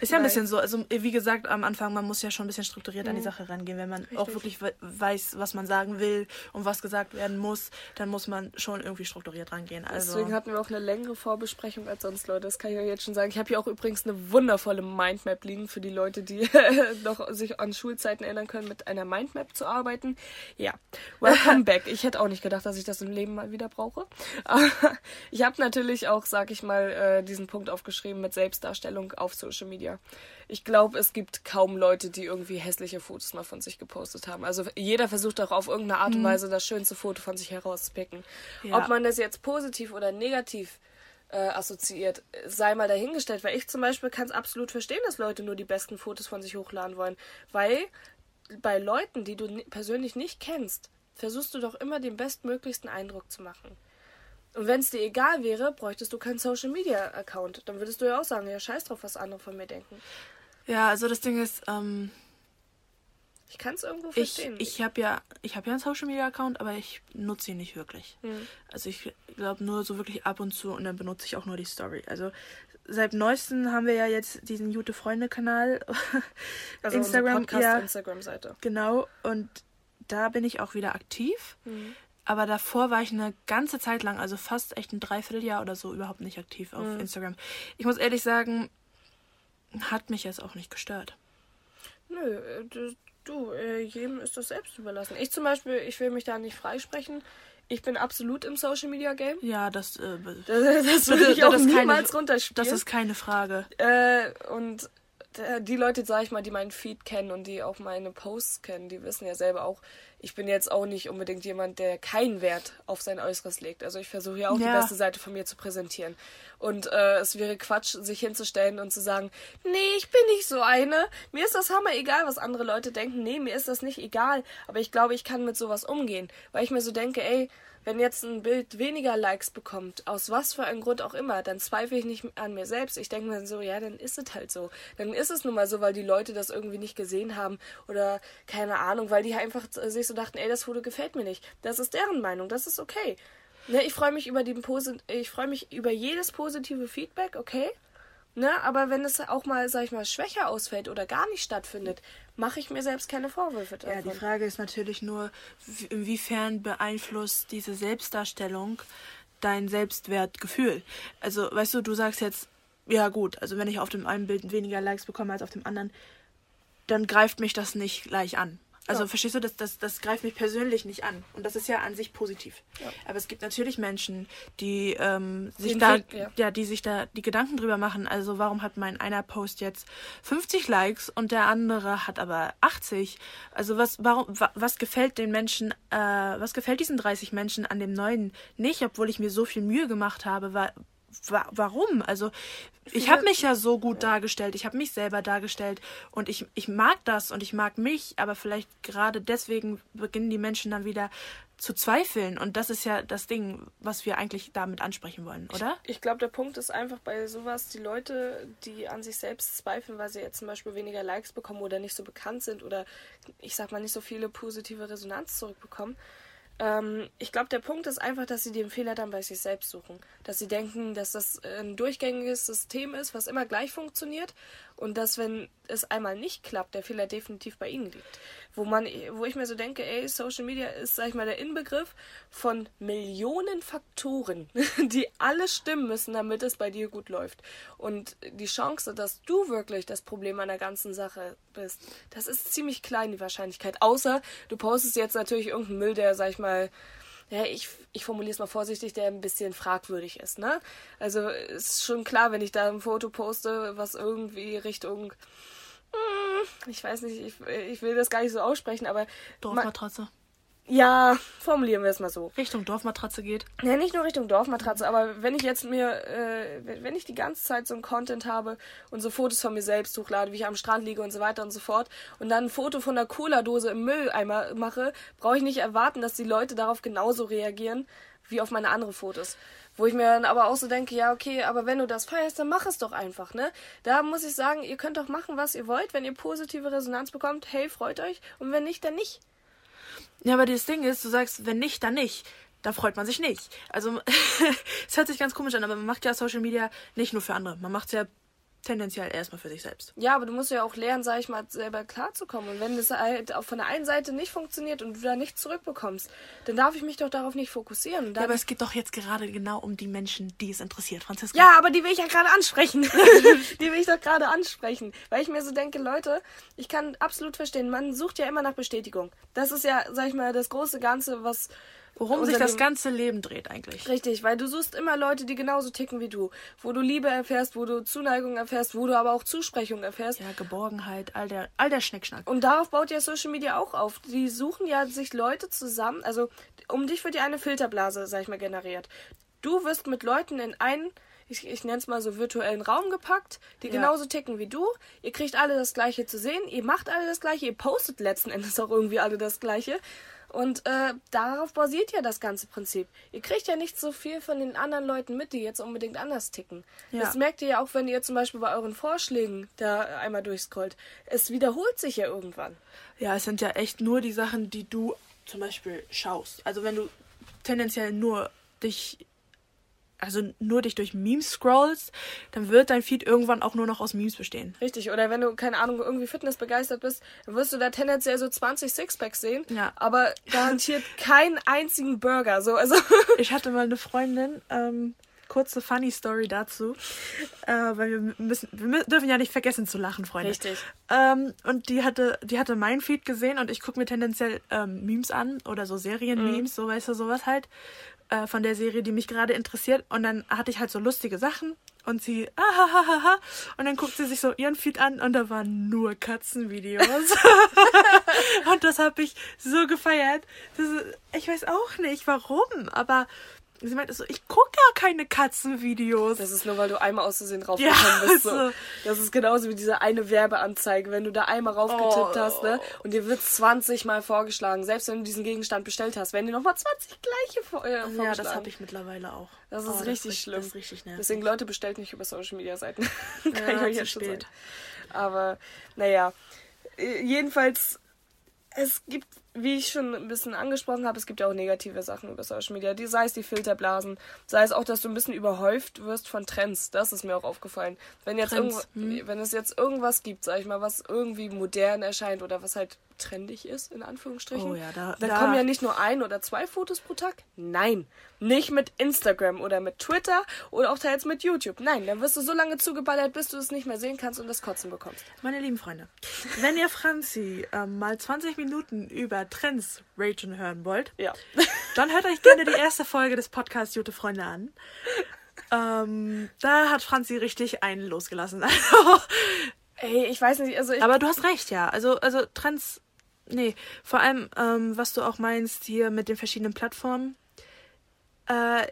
[SPEAKER 2] Ist ja ein
[SPEAKER 1] Nein.
[SPEAKER 2] bisschen so, also wie gesagt, am Anfang, man muss ja schon ein bisschen strukturiert an die Sache rangehen. Wenn man auch wirklich we weiß, was man sagen will und was gesagt werden muss, dann muss man schon irgendwie strukturiert rangehen. Also,
[SPEAKER 1] Deswegen hatten wir auch eine längere Vorbesprechung als sonst, Leute. Das kann ich euch jetzt schon sagen. Ich habe hier auch übrigens eine wundervolle Mindmap liegen für die Leute, die *laughs* noch sich an Schulzeiten erinnern können, mit einer Mindmap zu arbeiten. Ja, welcome back. Ich hätte auch nicht gedacht, dass ich das im Leben mal wieder brauche. *laughs* Aber ich habe natürlich auch, sag ich mal, äh, diesen Punkt aufgeschrieben mit Selbstdarstellung auf Social Media. Ich glaube, es gibt kaum Leute, die irgendwie hässliche Fotos mal von sich gepostet haben. Also jeder versucht auch auf irgendeine Art und Weise das schönste Foto von sich herauszupicken.
[SPEAKER 2] Ja.
[SPEAKER 1] Ob man das jetzt positiv oder negativ äh, assoziiert, sei mal dahingestellt. Weil ich zum Beispiel kann es absolut verstehen, dass Leute nur die besten Fotos von sich hochladen wollen. Weil bei Leuten, die du persönlich nicht kennst, versuchst du doch immer den bestmöglichsten Eindruck zu machen. Und wenn es dir egal wäre, bräuchtest du keinen Social Media Account. Dann würdest du ja auch sagen, ja, scheiß drauf, was andere von mir denken.
[SPEAKER 2] ja, also das Ding ist, ähm,
[SPEAKER 1] Ich kann es irgendwo
[SPEAKER 2] ich,
[SPEAKER 1] verstehen.
[SPEAKER 2] ich habe ja, ich habe ja einen Social Media Account, aber ich nutze ihn nicht wirklich.
[SPEAKER 1] Hm.
[SPEAKER 2] Also ich glaube nur so wirklich ab und zu und dann benutze ich auch nur die Story. Also seit neuestem haben wir ja jetzt diesen Jute Freunde Kanal, *laughs*
[SPEAKER 1] also
[SPEAKER 2] Instagram,
[SPEAKER 1] unsere Podcast
[SPEAKER 2] ja.
[SPEAKER 1] Instagram-Seite.
[SPEAKER 2] genau. Und da bin ich auch wieder aktiv.
[SPEAKER 1] Mhm.
[SPEAKER 2] Aber davor war ich eine ganze Zeit lang, also fast echt ein Dreivierteljahr oder so, überhaupt nicht aktiv auf
[SPEAKER 1] Mhm.
[SPEAKER 2] Instagram. Ich muss ehrlich sagen, hat mich jetzt auch nicht gestört.
[SPEAKER 1] Nö, äh, du, äh, jedem ist das selbst überlassen. Ich zum Beispiel, ich will mich da nicht freisprechen. Ich bin absolut im Social Media Game.
[SPEAKER 2] Ja, das, äh, *laughs*
[SPEAKER 1] Das, *laughs* das würde
[SPEAKER 2] das
[SPEAKER 1] ich auch
[SPEAKER 2] keine-
[SPEAKER 1] niemals runterspielen.
[SPEAKER 2] das ist keine Frage.
[SPEAKER 1] Äh, und die Leute, sag ich mal, die meinen Feed kennen und die auch meine Posts kennen, die wissen ja selber auch, ich bin jetzt auch nicht unbedingt jemand, der keinen Wert auf sein Äußeres legt. Also ich versuche ja auch
[SPEAKER 2] Ja.
[SPEAKER 1] die beste Seite von mir zu präsentieren. Und äh, es wäre Quatsch, sich hinzustellen und zu sagen, nee, ich bin nicht so eine. Mir ist das Hammer egal, was andere Leute denken. Nee, mir ist das nicht egal. Aber ich glaube, ich kann mit sowas umgehen. Weil ich mir so denke, ey, wenn jetzt ein Bild weniger Likes bekommt, aus was für einem Grund auch immer, dann zweifle ich nicht an mir selbst. Ich denke mir so, ja, dann ist es halt so. Dann ist es nun mal so, weil die Leute das irgendwie nicht gesehen haben oder keine Ahnung, weil die einfach sich so dachten, ey, das Foto gefällt mir nicht. Das ist deren Meinung, das ist okay. Ne, ich freue mich über die Posi ich freue mich über jedes positive Feedback, okay? Ne, aber wenn es auch mal, sag ich mal, schwächer ausfällt oder gar nicht stattfindet, mache ich mir selbst keine Vorwürfe davon.
[SPEAKER 2] Ja, die Frage ist natürlich nur, inwiefern beeinflusst diese Selbstdarstellung dein Selbstwertgefühl? Also, weißt du, du sagst jetzt, ja gut, also wenn ich auf dem einen Bild weniger Likes bekomme als auf dem anderen, dann greift mich das nicht gleich an. Also
[SPEAKER 1] Ja.
[SPEAKER 2] verstehst du, das, das, das greift mich persönlich nicht an. Und das ist ja an sich positiv.
[SPEAKER 1] Ja.
[SPEAKER 2] Aber es gibt natürlich Menschen, die ähm, sich da,
[SPEAKER 1] Fe- ja.
[SPEAKER 2] ja, die sich da die Gedanken drüber machen. Also warum hat mein einer Post jetzt 50 Likes und der andere hat aber 80? Also was, warum, wa, was gefällt den Menschen, äh, was gefällt diesen 30 Menschen an dem neuen nicht, obwohl ich mir so viel Mühe gemacht habe? Wa, wa, warum? Also ich habe mich ja so gut dargestellt, ich habe mich selber dargestellt und ich, ich mag das und ich mag mich, aber vielleicht gerade deswegen beginnen die Menschen dann wieder zu zweifeln und das ist ja das Ding, was wir eigentlich damit ansprechen wollen, oder?
[SPEAKER 1] Ich glaube, der Punkt ist einfach bei sowas, die Leute, die an sich selbst zweifeln, weil sie jetzt zum Beispiel weniger Likes bekommen oder nicht so bekannt sind oder ich sag mal nicht so viele positive Resonanz zurückbekommen. Ähm, ich glaube, der Punkt ist einfach, dass sie den Fehler dann bei sich selbst suchen. Dass sie denken, dass das ein durchgängiges System ist, was immer gleich funktioniert und dass, wenn es einmal nicht klappt, der Fehler definitiv bei ihnen liegt. Wo man, wo ich mir so denke, ey, Social Media ist, sag ich mal, der Inbegriff von Millionen Faktoren, *laughs* die alle stimmen müssen, damit es bei dir gut läuft. Und die Chance, dass du wirklich das Problem an der ganzen Sache bist, das ist ziemlich klein, die Wahrscheinlichkeit. Außer du postest jetzt natürlich irgendeinen Müll, der, sag ich mal, ja, ich, ich formuliere es mal vorsichtig, der ein bisschen fragwürdig ist, ne? Also ist schon klar, wenn ich da ein Foto poste, was irgendwie Richtung, hm, ich weiß nicht, ich, ich will das gar nicht so aussprechen, aber ma-
[SPEAKER 2] Dorfmatratze.
[SPEAKER 1] Ja, formulieren wir es mal so.
[SPEAKER 2] Richtung Dorfmatratze geht.
[SPEAKER 1] Ja, nicht nur Richtung Dorfmatratze, aber wenn ich jetzt mir, äh, wenn ich die ganze Zeit so ein Content habe und so Fotos von mir selbst hochlade, wie ich am Strand liege und so weiter und so fort, und dann ein Foto von einer Cola-Dose im Mülleimer mache, brauche ich nicht erwarten, dass die Leute darauf genauso reagieren wie auf meine anderen Fotos. Wo ich mir dann aber auch so denke, ja, okay, aber wenn du das feierst, dann mach es doch einfach, ne? Da muss ich sagen, ihr könnt doch machen, was ihr wollt. Wenn ihr positive Resonanz bekommt, hey, freut euch. Und wenn nicht, dann nicht.
[SPEAKER 2] Ja, aber das Ding ist, du sagst, wenn nicht, dann nicht. Da freut man sich nicht. Also, *laughs* es hört sich ganz komisch an, aber man macht ja Social Media nicht nur für andere. Man macht es ja tendenziell erstmal für sich selbst.
[SPEAKER 1] Ja, aber du musst ja auch lernen, sag ich mal, selber klarzukommen. Und wenn das halt auch von der einen Seite nicht funktioniert und du da nichts zurückbekommst, dann darf ich mich doch darauf nicht fokussieren.
[SPEAKER 2] Ja, aber es geht doch jetzt gerade genau um die Menschen, die es interessiert, Franziska.
[SPEAKER 1] ja, aber die will ich ja gerade ansprechen. *laughs* die will ich doch gerade ansprechen. Weil ich mir so denke, Leute, ich kann absolut verstehen, man sucht ja immer nach Bestätigung. Das ist ja, sag ich mal, das große Ganze, was.
[SPEAKER 2] Worum sich das ganze Leben dreht eigentlich.
[SPEAKER 1] Richtig, weil du suchst immer Leute, die genauso ticken wie du. Wo du Liebe erfährst, wo du Zuneigung erfährst, wo du aber auch Zusprechung erfährst.
[SPEAKER 2] Ja, Geborgenheit, all der, all der Schnickschnack.
[SPEAKER 1] Und darauf baut ja Social Media auch auf. Die suchen ja sich Leute zusammen. Also um dich wird ja eine Filterblase, sag ich mal, generiert. Du wirst mit Leuten in einen, ich, ich nenne es mal so virtuellen Raum gepackt, die
[SPEAKER 2] Ja.
[SPEAKER 1] genauso ticken wie du. Ihr kriegt alle das Gleiche zu sehen. Ihr macht alle das Gleiche. Ihr postet letzten Endes auch irgendwie alle das Gleiche. Und äh, darauf basiert ja das ganze Prinzip. Ihr kriegt ja nicht so viel von den anderen Leuten mit, die jetzt unbedingt anders ticken.
[SPEAKER 2] Ja.
[SPEAKER 1] Das merkt ihr ja auch, wenn ihr zum Beispiel bei euren Vorschlägen da einmal durchscrollt. Es wiederholt sich ja irgendwann.
[SPEAKER 2] Ja, es sind ja echt nur die Sachen, die du zum Beispiel schaust. Also wenn du tendenziell nur dich, also nur dich durch Memes scrollst, dann wird dein Feed irgendwann auch nur noch aus Memes bestehen.
[SPEAKER 1] Richtig, oder wenn du, keine Ahnung, irgendwie Fitness begeistert bist, dann wirst du da tendenziell so 20 Sixpacks sehen,
[SPEAKER 2] Ja.
[SPEAKER 1] aber garantiert *laughs* keinen einzigen Burger. So, also *laughs*
[SPEAKER 2] Ich hatte mal eine Freundin, ähm, kurze funny Story dazu, äh, weil wir müssen, wir dürfen ja nicht vergessen zu lachen, Freunde.
[SPEAKER 1] Richtig.
[SPEAKER 2] Ähm, und die hatte, die hatte mein Feed gesehen und ich gucke mir tendenziell ähm, Memes an oder so Serien-Memes, so weißt du, sowas halt äh, von der Serie, die mich gerade interessiert. Und dann hatte ich halt so lustige Sachen und sie, ahahaha, und dann guckt sie sich so ihren Feed an und da waren nur Katzenvideos. *laughs* und das habe ich so gefeiert. Das, ich weiß auch nicht warum, aber Sie meinte so, ich gucke ja keine Katzenvideos.
[SPEAKER 1] Das ist nur, weil du einmal aus Versehen raufgekommen ja, bist. So. Also. Das ist genauso wie diese eine Werbeanzeige, wenn du da einmal raufgetippt oh. hast, ne? Und dir wird 20 Mal vorgeschlagen, selbst wenn du diesen Gegenstand bestellt hast, werden dir nochmal 20 gleiche vor, äh, vorgeschlagen.
[SPEAKER 2] Ja, das habe ich mittlerweile auch.
[SPEAKER 1] Das ist oh, richtig das schlimm. Das
[SPEAKER 2] ist richtig nervig.
[SPEAKER 1] Deswegen, Leute, bestellt nicht über Social Media Seiten. *laughs* Kann ja, ich euch jetzt schon sagen. Aber, naja. Äh, jedenfalls, es gibt wie ich schon ein bisschen angesprochen habe, es gibt ja auch negative Sachen über Social Media. Die, sei es die Filterblasen, sei es auch, dass du ein bisschen überhäuft wirst von Trends. Das ist mir auch aufgefallen. Wenn jetzt Trends, hm. wenn es jetzt irgendwas gibt, sag ich mal, was irgendwie modern erscheint oder was halt trendig ist, in Anführungsstrichen.
[SPEAKER 2] Oh ja, da,
[SPEAKER 1] dann da. kommen ja nicht nur ein oder zwei Fotos pro Tag. Nein. Nicht mit Instagram oder mit Twitter oder auch teils mit YouTube. Nein, dann wirst du so lange zugeballert, bis du es nicht mehr sehen kannst und das Kotzen bekommst.
[SPEAKER 2] Meine lieben Freunde, wenn ihr Franzi ähm, mal 20 Minuten über Trends ragen hören wollt,
[SPEAKER 1] ja. *laughs*
[SPEAKER 2] dann hört euch gerne die erste Folge des Podcasts Jute Freunde an. Ähm, da hat Franzi richtig einen losgelassen. *laughs*
[SPEAKER 1] Ey, ich weiß nicht, also ich
[SPEAKER 2] Aber du hast recht, ja. Also, also Trends Nee, vor allem, ähm, was du auch meinst hier mit den verschiedenen Plattformen. Äh,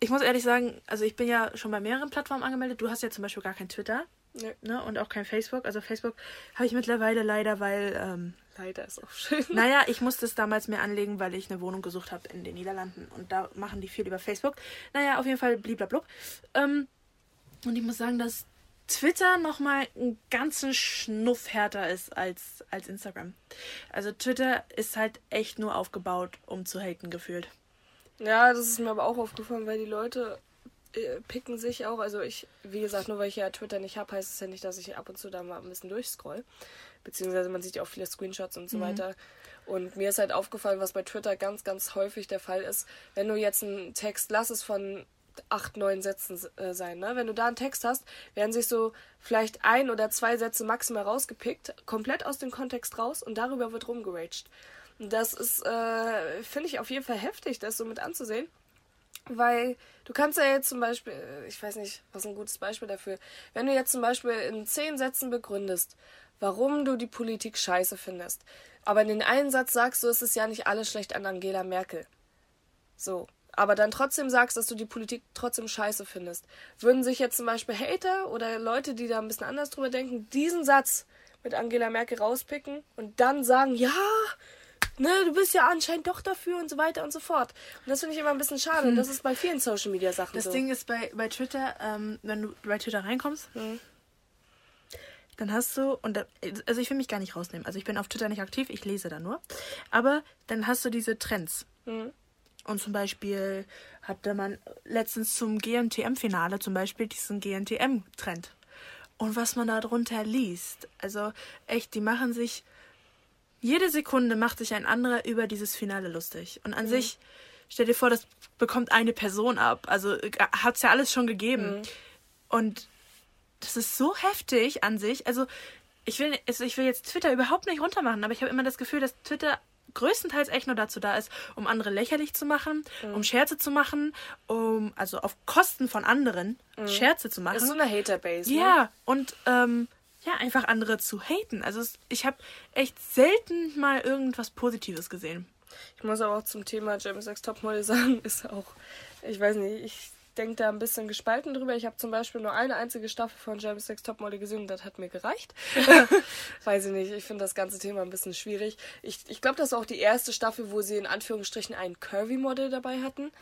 [SPEAKER 2] ich muss ehrlich sagen, also ich bin ja schon bei mehreren Plattformen angemeldet. Du hast ja zum Beispiel gar kein Twitter.
[SPEAKER 1] Nee.
[SPEAKER 2] Ne? Und auch kein Facebook. Also Facebook habe ich mittlerweile leider, weil. Ähm,
[SPEAKER 1] leider ist auch schön.
[SPEAKER 2] Naja, ich musste es damals mir anlegen, weil ich eine Wohnung gesucht habe in den Niederlanden. Und da machen die viel über Facebook. Naja, auf jeden Fall bliblablub. Ähm, und ich muss sagen, dass Twitter nochmal einen ganzen Schnuff härter ist als, als Instagram. Also Twitter ist halt echt nur aufgebaut, um zu haten gefühlt.
[SPEAKER 1] Ja, das ist mir aber auch aufgefallen, weil die Leute äh, picken sich auch. Also ich, wie gesagt, nur weil ich ja Twitter nicht habe, heißt es ja nicht, dass ich ab und zu da mal ein bisschen durchscroll. Beziehungsweise man sieht ja auch viele Screenshots und so mhm. weiter. Und mir ist halt aufgefallen, was bei Twitter ganz, ganz häufig der Fall ist. Wenn du jetzt einen Text, lass es von acht, neun Sätzen äh, sein. Ne? Wenn du da einen Text hast, werden sich so vielleicht ein oder zwei Sätze maximal rausgepickt, komplett aus dem Kontext raus und darüber wird rumgeraged. Das ist, äh, finde ich auf jeden Fall heftig, das so mit anzusehen. Weil du kannst ja jetzt zum Beispiel, äh, ich weiß nicht, was ein gutes Beispiel dafür, wenn du jetzt zum Beispiel in zehn Sätzen begründest, warum du die Politik scheiße findest, aber in den einen Satz sagst du, es ist ja nicht alles schlecht an Angela Merkel. So, aber dann trotzdem sagst, dass du die Politik trotzdem scheiße findest, würden sich jetzt zum Beispiel Hater oder Leute, die da ein bisschen anders drüber denken, diesen Satz mit Angela Merkel rauspicken und dann sagen, ja, ne, du bist ja anscheinend doch dafür und so weiter und so fort. Und das finde ich immer ein bisschen schade. Hm. Und das ist bei vielen Social Media Sachen
[SPEAKER 2] das
[SPEAKER 1] so.
[SPEAKER 2] Das Ding ist bei, bei Twitter, ähm, wenn du bei Twitter reinkommst, hm. dann hast du, und da, also ich will mich gar nicht rausnehmen. Also ich bin auf Twitter nicht aktiv, ich lese da nur. Aber dann hast du diese Trends. Hm. Und zum Beispiel hatte man letztens zum GNTM-Finale zum Beispiel diesen GNTM-Trend. Und was man da drunter liest. Also echt, die machen sich. Jede Sekunde macht sich ein anderer über dieses Finale lustig. Und an mhm. sich, stell dir vor, das bekommt eine Person ab. Also äh, hat es ja alles schon gegeben. Mhm. Und das ist so heftig an sich. Also ich will, also ich will jetzt Twitter überhaupt nicht runtermachen, aber ich habe immer das Gefühl, dass Twitter größtenteils echt nur dazu da ist, um andere lächerlich zu machen, mhm. um Scherze zu machen, um also auf Kosten von anderen mhm. Scherze zu machen. Das
[SPEAKER 1] ist so eine Haterbase.
[SPEAKER 2] Ja, ne? und ähm, ja, einfach andere zu haten. Also es, ich habe echt selten mal irgendwas Positives gesehen.
[SPEAKER 1] Ich muss aber auch zum Thema James X Topmodel *laughs* sagen, ist auch, ich weiß nicht, ich denke da ein bisschen gespalten drüber. Ich habe zum Beispiel nur eine einzige Staffel von Jeremy's Next Topmodel gesehen und das hat mir gereicht. *laughs* Weiß ich nicht, ich finde das ganze Thema ein bisschen schwierig. Ich, ich glaube, das ist auch die erste Staffel, wo sie in Anführungsstrichen ein Curvy-Model dabei hatten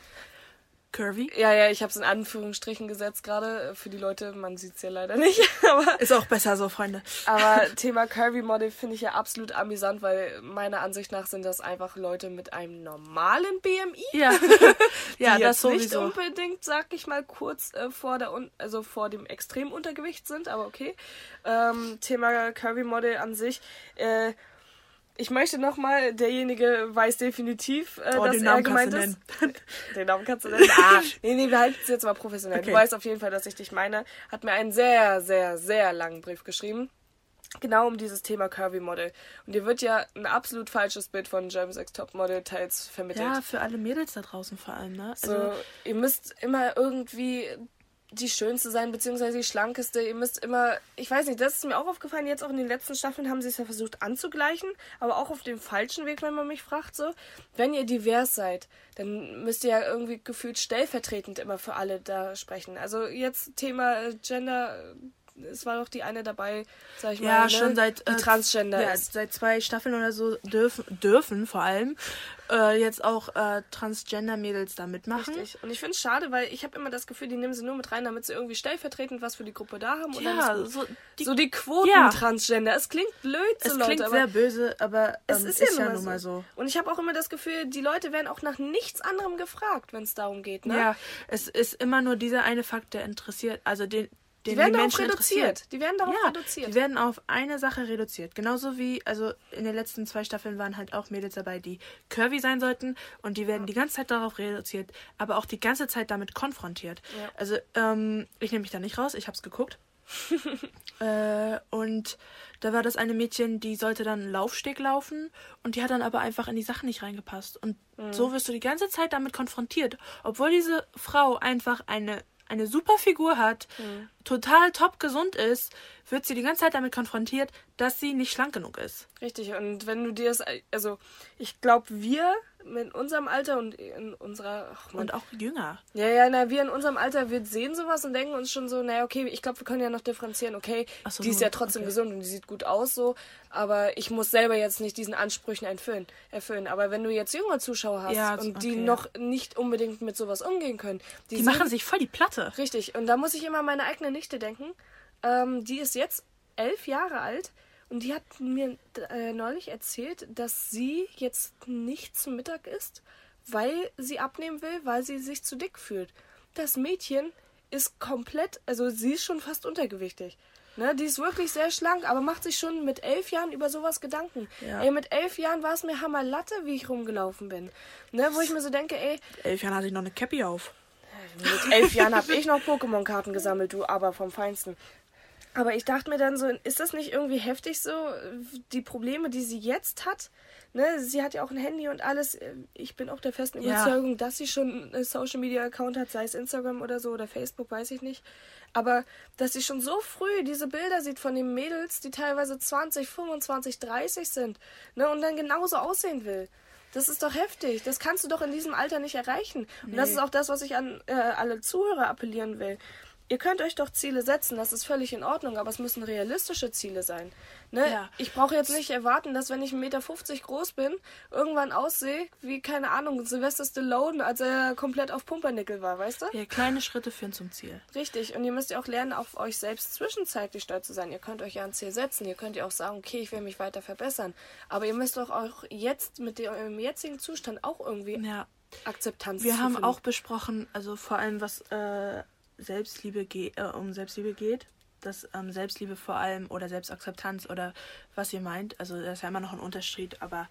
[SPEAKER 2] curvy.
[SPEAKER 1] Ja, ja, ich habe es in Anführungsstrichen gesetzt gerade für die Leute. Man sieht es ja leider nicht. *laughs* aber
[SPEAKER 2] Ist auch besser so, Freunde.
[SPEAKER 1] Aber *laughs* Thema Curvy Model finde ich ja absolut amüsant, weil meiner Ansicht nach sind das einfach Leute mit einem normalen BMI.
[SPEAKER 2] Ja, *laughs* ja
[SPEAKER 1] die
[SPEAKER 2] das
[SPEAKER 1] jetzt nicht unbedingt, sag ich mal, kurz äh, vor der also vor dem Extremuntergewicht sind, aber okay. Ähm, Thema Curvy Model an sich. Äh, ich möchte nochmal, derjenige weiß definitiv, äh,
[SPEAKER 2] Oh,
[SPEAKER 1] dass
[SPEAKER 2] den
[SPEAKER 1] er
[SPEAKER 2] Namen
[SPEAKER 1] gemeint
[SPEAKER 2] kannst
[SPEAKER 1] ist. *laughs* Den Namen kannst du *laughs* nennen. Ah, nee, nee, wir halten es jetzt mal professionell.
[SPEAKER 2] Okay.
[SPEAKER 1] Du weißt auf jeden Fall, dass ich dich meine. Hat mir einen sehr, sehr, sehr langen Brief geschrieben. Genau um dieses Thema Curvy Model. Und dir wird ja ein absolut falsches Bild von German Sex Top Model teils vermittelt.
[SPEAKER 2] Ja, für alle Mädels da draußen vor allem, ne?
[SPEAKER 1] So,
[SPEAKER 2] Also,
[SPEAKER 1] ihr müsst immer irgendwie die schönste sein, beziehungsweise die schlankeste. Ihr müsst immer, ich weiß nicht, das ist mir auch aufgefallen, jetzt auch in den letzten Staffeln haben sie es ja versucht anzugleichen, aber auch auf dem falschen Weg, wenn man mich fragt, so. Wenn ihr divers seid, dann müsst ihr ja irgendwie gefühlt stellvertretend immer für alle da sprechen. Also jetzt Thema äh, Gender, äh, es war doch die eine dabei, sag ich mal,
[SPEAKER 2] ja,
[SPEAKER 1] ne?
[SPEAKER 2] schon seit
[SPEAKER 1] die
[SPEAKER 2] äh,
[SPEAKER 1] Transgender
[SPEAKER 2] ja,
[SPEAKER 1] ist.
[SPEAKER 2] seit zwei Staffeln oder so dürfen dürfen vor allem äh, jetzt auch äh, Transgender Mädels da mitmachen.
[SPEAKER 1] Richtig. Und ich finde es schade, weil ich habe immer das Gefühl, die nehmen sie nur mit rein, damit sie irgendwie stellvertretend was für die Gruppe da haben. Und
[SPEAKER 2] Ja, so die,
[SPEAKER 1] so die Quoten
[SPEAKER 2] Ja.
[SPEAKER 1] Transgender. Es klingt blöd zu
[SPEAKER 2] es
[SPEAKER 1] Leute,
[SPEAKER 2] klingt sehr böse, aber
[SPEAKER 1] es
[SPEAKER 2] ähm,
[SPEAKER 1] ist,
[SPEAKER 2] ist,
[SPEAKER 1] ja,
[SPEAKER 2] ja
[SPEAKER 1] nun
[SPEAKER 2] mal so.
[SPEAKER 1] Und ich habe auch immer das Gefühl, die Leute werden auch nach nichts anderem gefragt, wenn es darum geht. Ne?
[SPEAKER 2] Ja, es ist immer nur dieser eine Fakt, der interessiert, also den,
[SPEAKER 1] die werden darauf
[SPEAKER 2] Menschen
[SPEAKER 1] reduziert. Die werden darauf
[SPEAKER 2] Ja,
[SPEAKER 1] reduziert.
[SPEAKER 2] die werden auf eine Sache reduziert. Genauso wie, also in den letzten zwei Staffeln waren halt auch Mädels dabei, die curvy sein sollten und die werden die ganze Zeit darauf reduziert, aber auch die ganze Zeit damit konfrontiert.
[SPEAKER 1] Ja.
[SPEAKER 2] Also, ähm, ich nehme mich da nicht raus, ich hab's geguckt. *laughs* äh, und da war das eine Mädchen, die sollte dann einen Laufsteg laufen und die hat dann aber einfach in die Sachen nicht reingepasst. Und
[SPEAKER 1] Mhm.
[SPEAKER 2] so wirst du die ganze Zeit damit konfrontiert. Obwohl diese Frau einfach eine, eine super Figur hat,
[SPEAKER 1] Mhm.
[SPEAKER 2] total top gesund ist, wird sie die ganze Zeit damit konfrontiert, dass sie nicht schlank genug ist.
[SPEAKER 1] Richtig. Und wenn du dir das, also ich glaube, wir in unserem Alter und in unserer,
[SPEAKER 2] Und auch jünger.
[SPEAKER 1] Ja, ja, na, wir in unserem Alter, wir sehen sowas und denken uns schon so, naja, okay, ich glaube, wir können ja noch differenzieren, okay,
[SPEAKER 2] so,
[SPEAKER 1] die ist ja trotzdem
[SPEAKER 2] okay.
[SPEAKER 1] gesund und die sieht gut aus so, aber ich muss selber jetzt nicht diesen Ansprüchen erfüllen. erfüllen. Aber wenn du jetzt jüngere Zuschauer hast
[SPEAKER 2] Ja,
[SPEAKER 1] und die
[SPEAKER 2] okay.
[SPEAKER 1] noch nicht unbedingt mit sowas umgehen können, die,
[SPEAKER 2] Die
[SPEAKER 1] sehen-
[SPEAKER 2] machen sich voll die Platte.
[SPEAKER 1] Richtig, und da muss ich immer an meine eigene Nichte denken. Ähm, die ist jetzt elf Jahre alt und die hat mir äh, neulich erzählt, dass sie jetzt nicht zum Mittag isst, weil sie abnehmen will, weil sie sich zu dick fühlt. Das Mädchen ist komplett, also sie ist schon fast untergewichtig. Ne, die ist wirklich sehr schlank, aber macht sich schon mit elf Jahren über sowas Gedanken.
[SPEAKER 2] Ja.
[SPEAKER 1] Ey, mit elf Jahren war es mir Hammerlatte, wie ich rumgelaufen bin. Ne, wo ich mir so denke, ey,
[SPEAKER 2] Elf Jahren hatte ich noch eine Cappy auf.
[SPEAKER 1] mit elf Jahren habe ich noch Pokémon-Karten gesammelt, du, aber vom Feinsten. Aber ich dachte mir dann so, ist das nicht irgendwie heftig so, die Probleme, die sie jetzt hat? Ne, sie hat ja auch ein Handy und alles. Ich bin auch der festen
[SPEAKER 2] Ja.
[SPEAKER 1] Überzeugung, dass sie schon einen Social-Media-Account hat, sei es Instagram oder so oder Facebook, weiß ich nicht. Aber dass sie schon so früh diese Bilder sieht von den Mädels, die teilweise 20, 25, 30 sind, ne, und dann genauso aussehen will. Das ist doch heftig. Das kannst du doch in diesem Alter nicht erreichen. Und das
[SPEAKER 2] Nee.
[SPEAKER 1] ist auch das, was ich an äh, alle Zuhörer appellieren will. Ihr könnt euch doch Ziele setzen, das ist völlig in Ordnung, aber es müssen realistische Ziele sein. Ne?
[SPEAKER 2] Ja.
[SPEAKER 1] Ich brauche jetzt nicht erwarten, dass wenn ich 1,50 Meter groß bin, irgendwann aussehe wie, keine Ahnung, Sylvester Stallone, als er komplett auf Pumpernickel war, weißt du?
[SPEAKER 2] Ja, kleine Schritte führen zum Ziel.
[SPEAKER 1] Richtig. Und ihr müsst ja auch lernen, auf euch selbst zwischenzeitlich stolz zu sein. Ihr könnt euch ja ein Ziel setzen. Ihr könnt ja auch sagen, okay, ich will mich weiter verbessern. Aber ihr müsst doch auch jetzt mit dem eurem jetzigen Zustand auch irgendwie
[SPEAKER 2] Ja.
[SPEAKER 1] Akzeptanz
[SPEAKER 2] Wir haben
[SPEAKER 1] zufinden.
[SPEAKER 2] auch besprochen, also vor allem was äh, Selbstliebe ge äh, um Selbstliebe geht, dass ähm, Selbstliebe vor allem oder Selbstakzeptanz oder was ihr meint, also das ist ja immer noch ein Unterschied, aber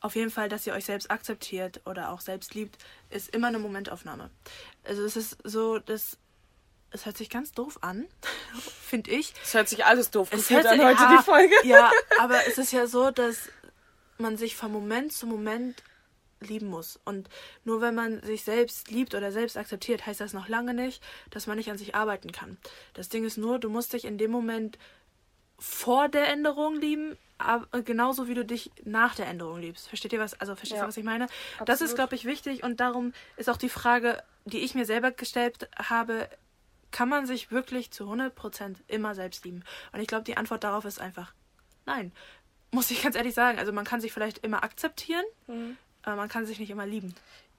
[SPEAKER 2] auf jeden Fall, dass ihr euch selbst akzeptiert oder auch selbst liebt, ist immer eine Momentaufnahme. Also es ist so, dass es hört sich ganz doof an, *laughs* finde ich.
[SPEAKER 1] Es hört sich alles doof
[SPEAKER 2] Es
[SPEAKER 1] gefühlt
[SPEAKER 2] hört
[SPEAKER 1] an
[SPEAKER 2] sich-
[SPEAKER 1] heute,
[SPEAKER 2] ja,
[SPEAKER 1] die Folge.
[SPEAKER 2] Ja, *laughs* aber es ist ja so, dass man sich von Moment zu Moment lieben muss. Und nur wenn man sich selbst liebt oder selbst akzeptiert, heißt das noch lange nicht, dass man nicht an sich arbeiten kann. Das Ding ist nur, du musst dich in dem Moment vor der Änderung lieben, aber genauso wie du dich nach der Änderung liebst. Versteht ihr was? Also verstehst
[SPEAKER 1] Ja.
[SPEAKER 2] du, was ich meine? Das ist,
[SPEAKER 1] Absolut.
[SPEAKER 2] glaube ich, wichtig und darum ist auch die Frage, die ich mir selber gestellt habe, kann man sich wirklich zu 100% immer selbst lieben? Und ich glaube, die Antwort darauf ist einfach nein. Muss ich ganz ehrlich sagen. Also man kann sich vielleicht immer akzeptieren,
[SPEAKER 1] Mhm.
[SPEAKER 2] Aber man kann sich nicht immer lieben.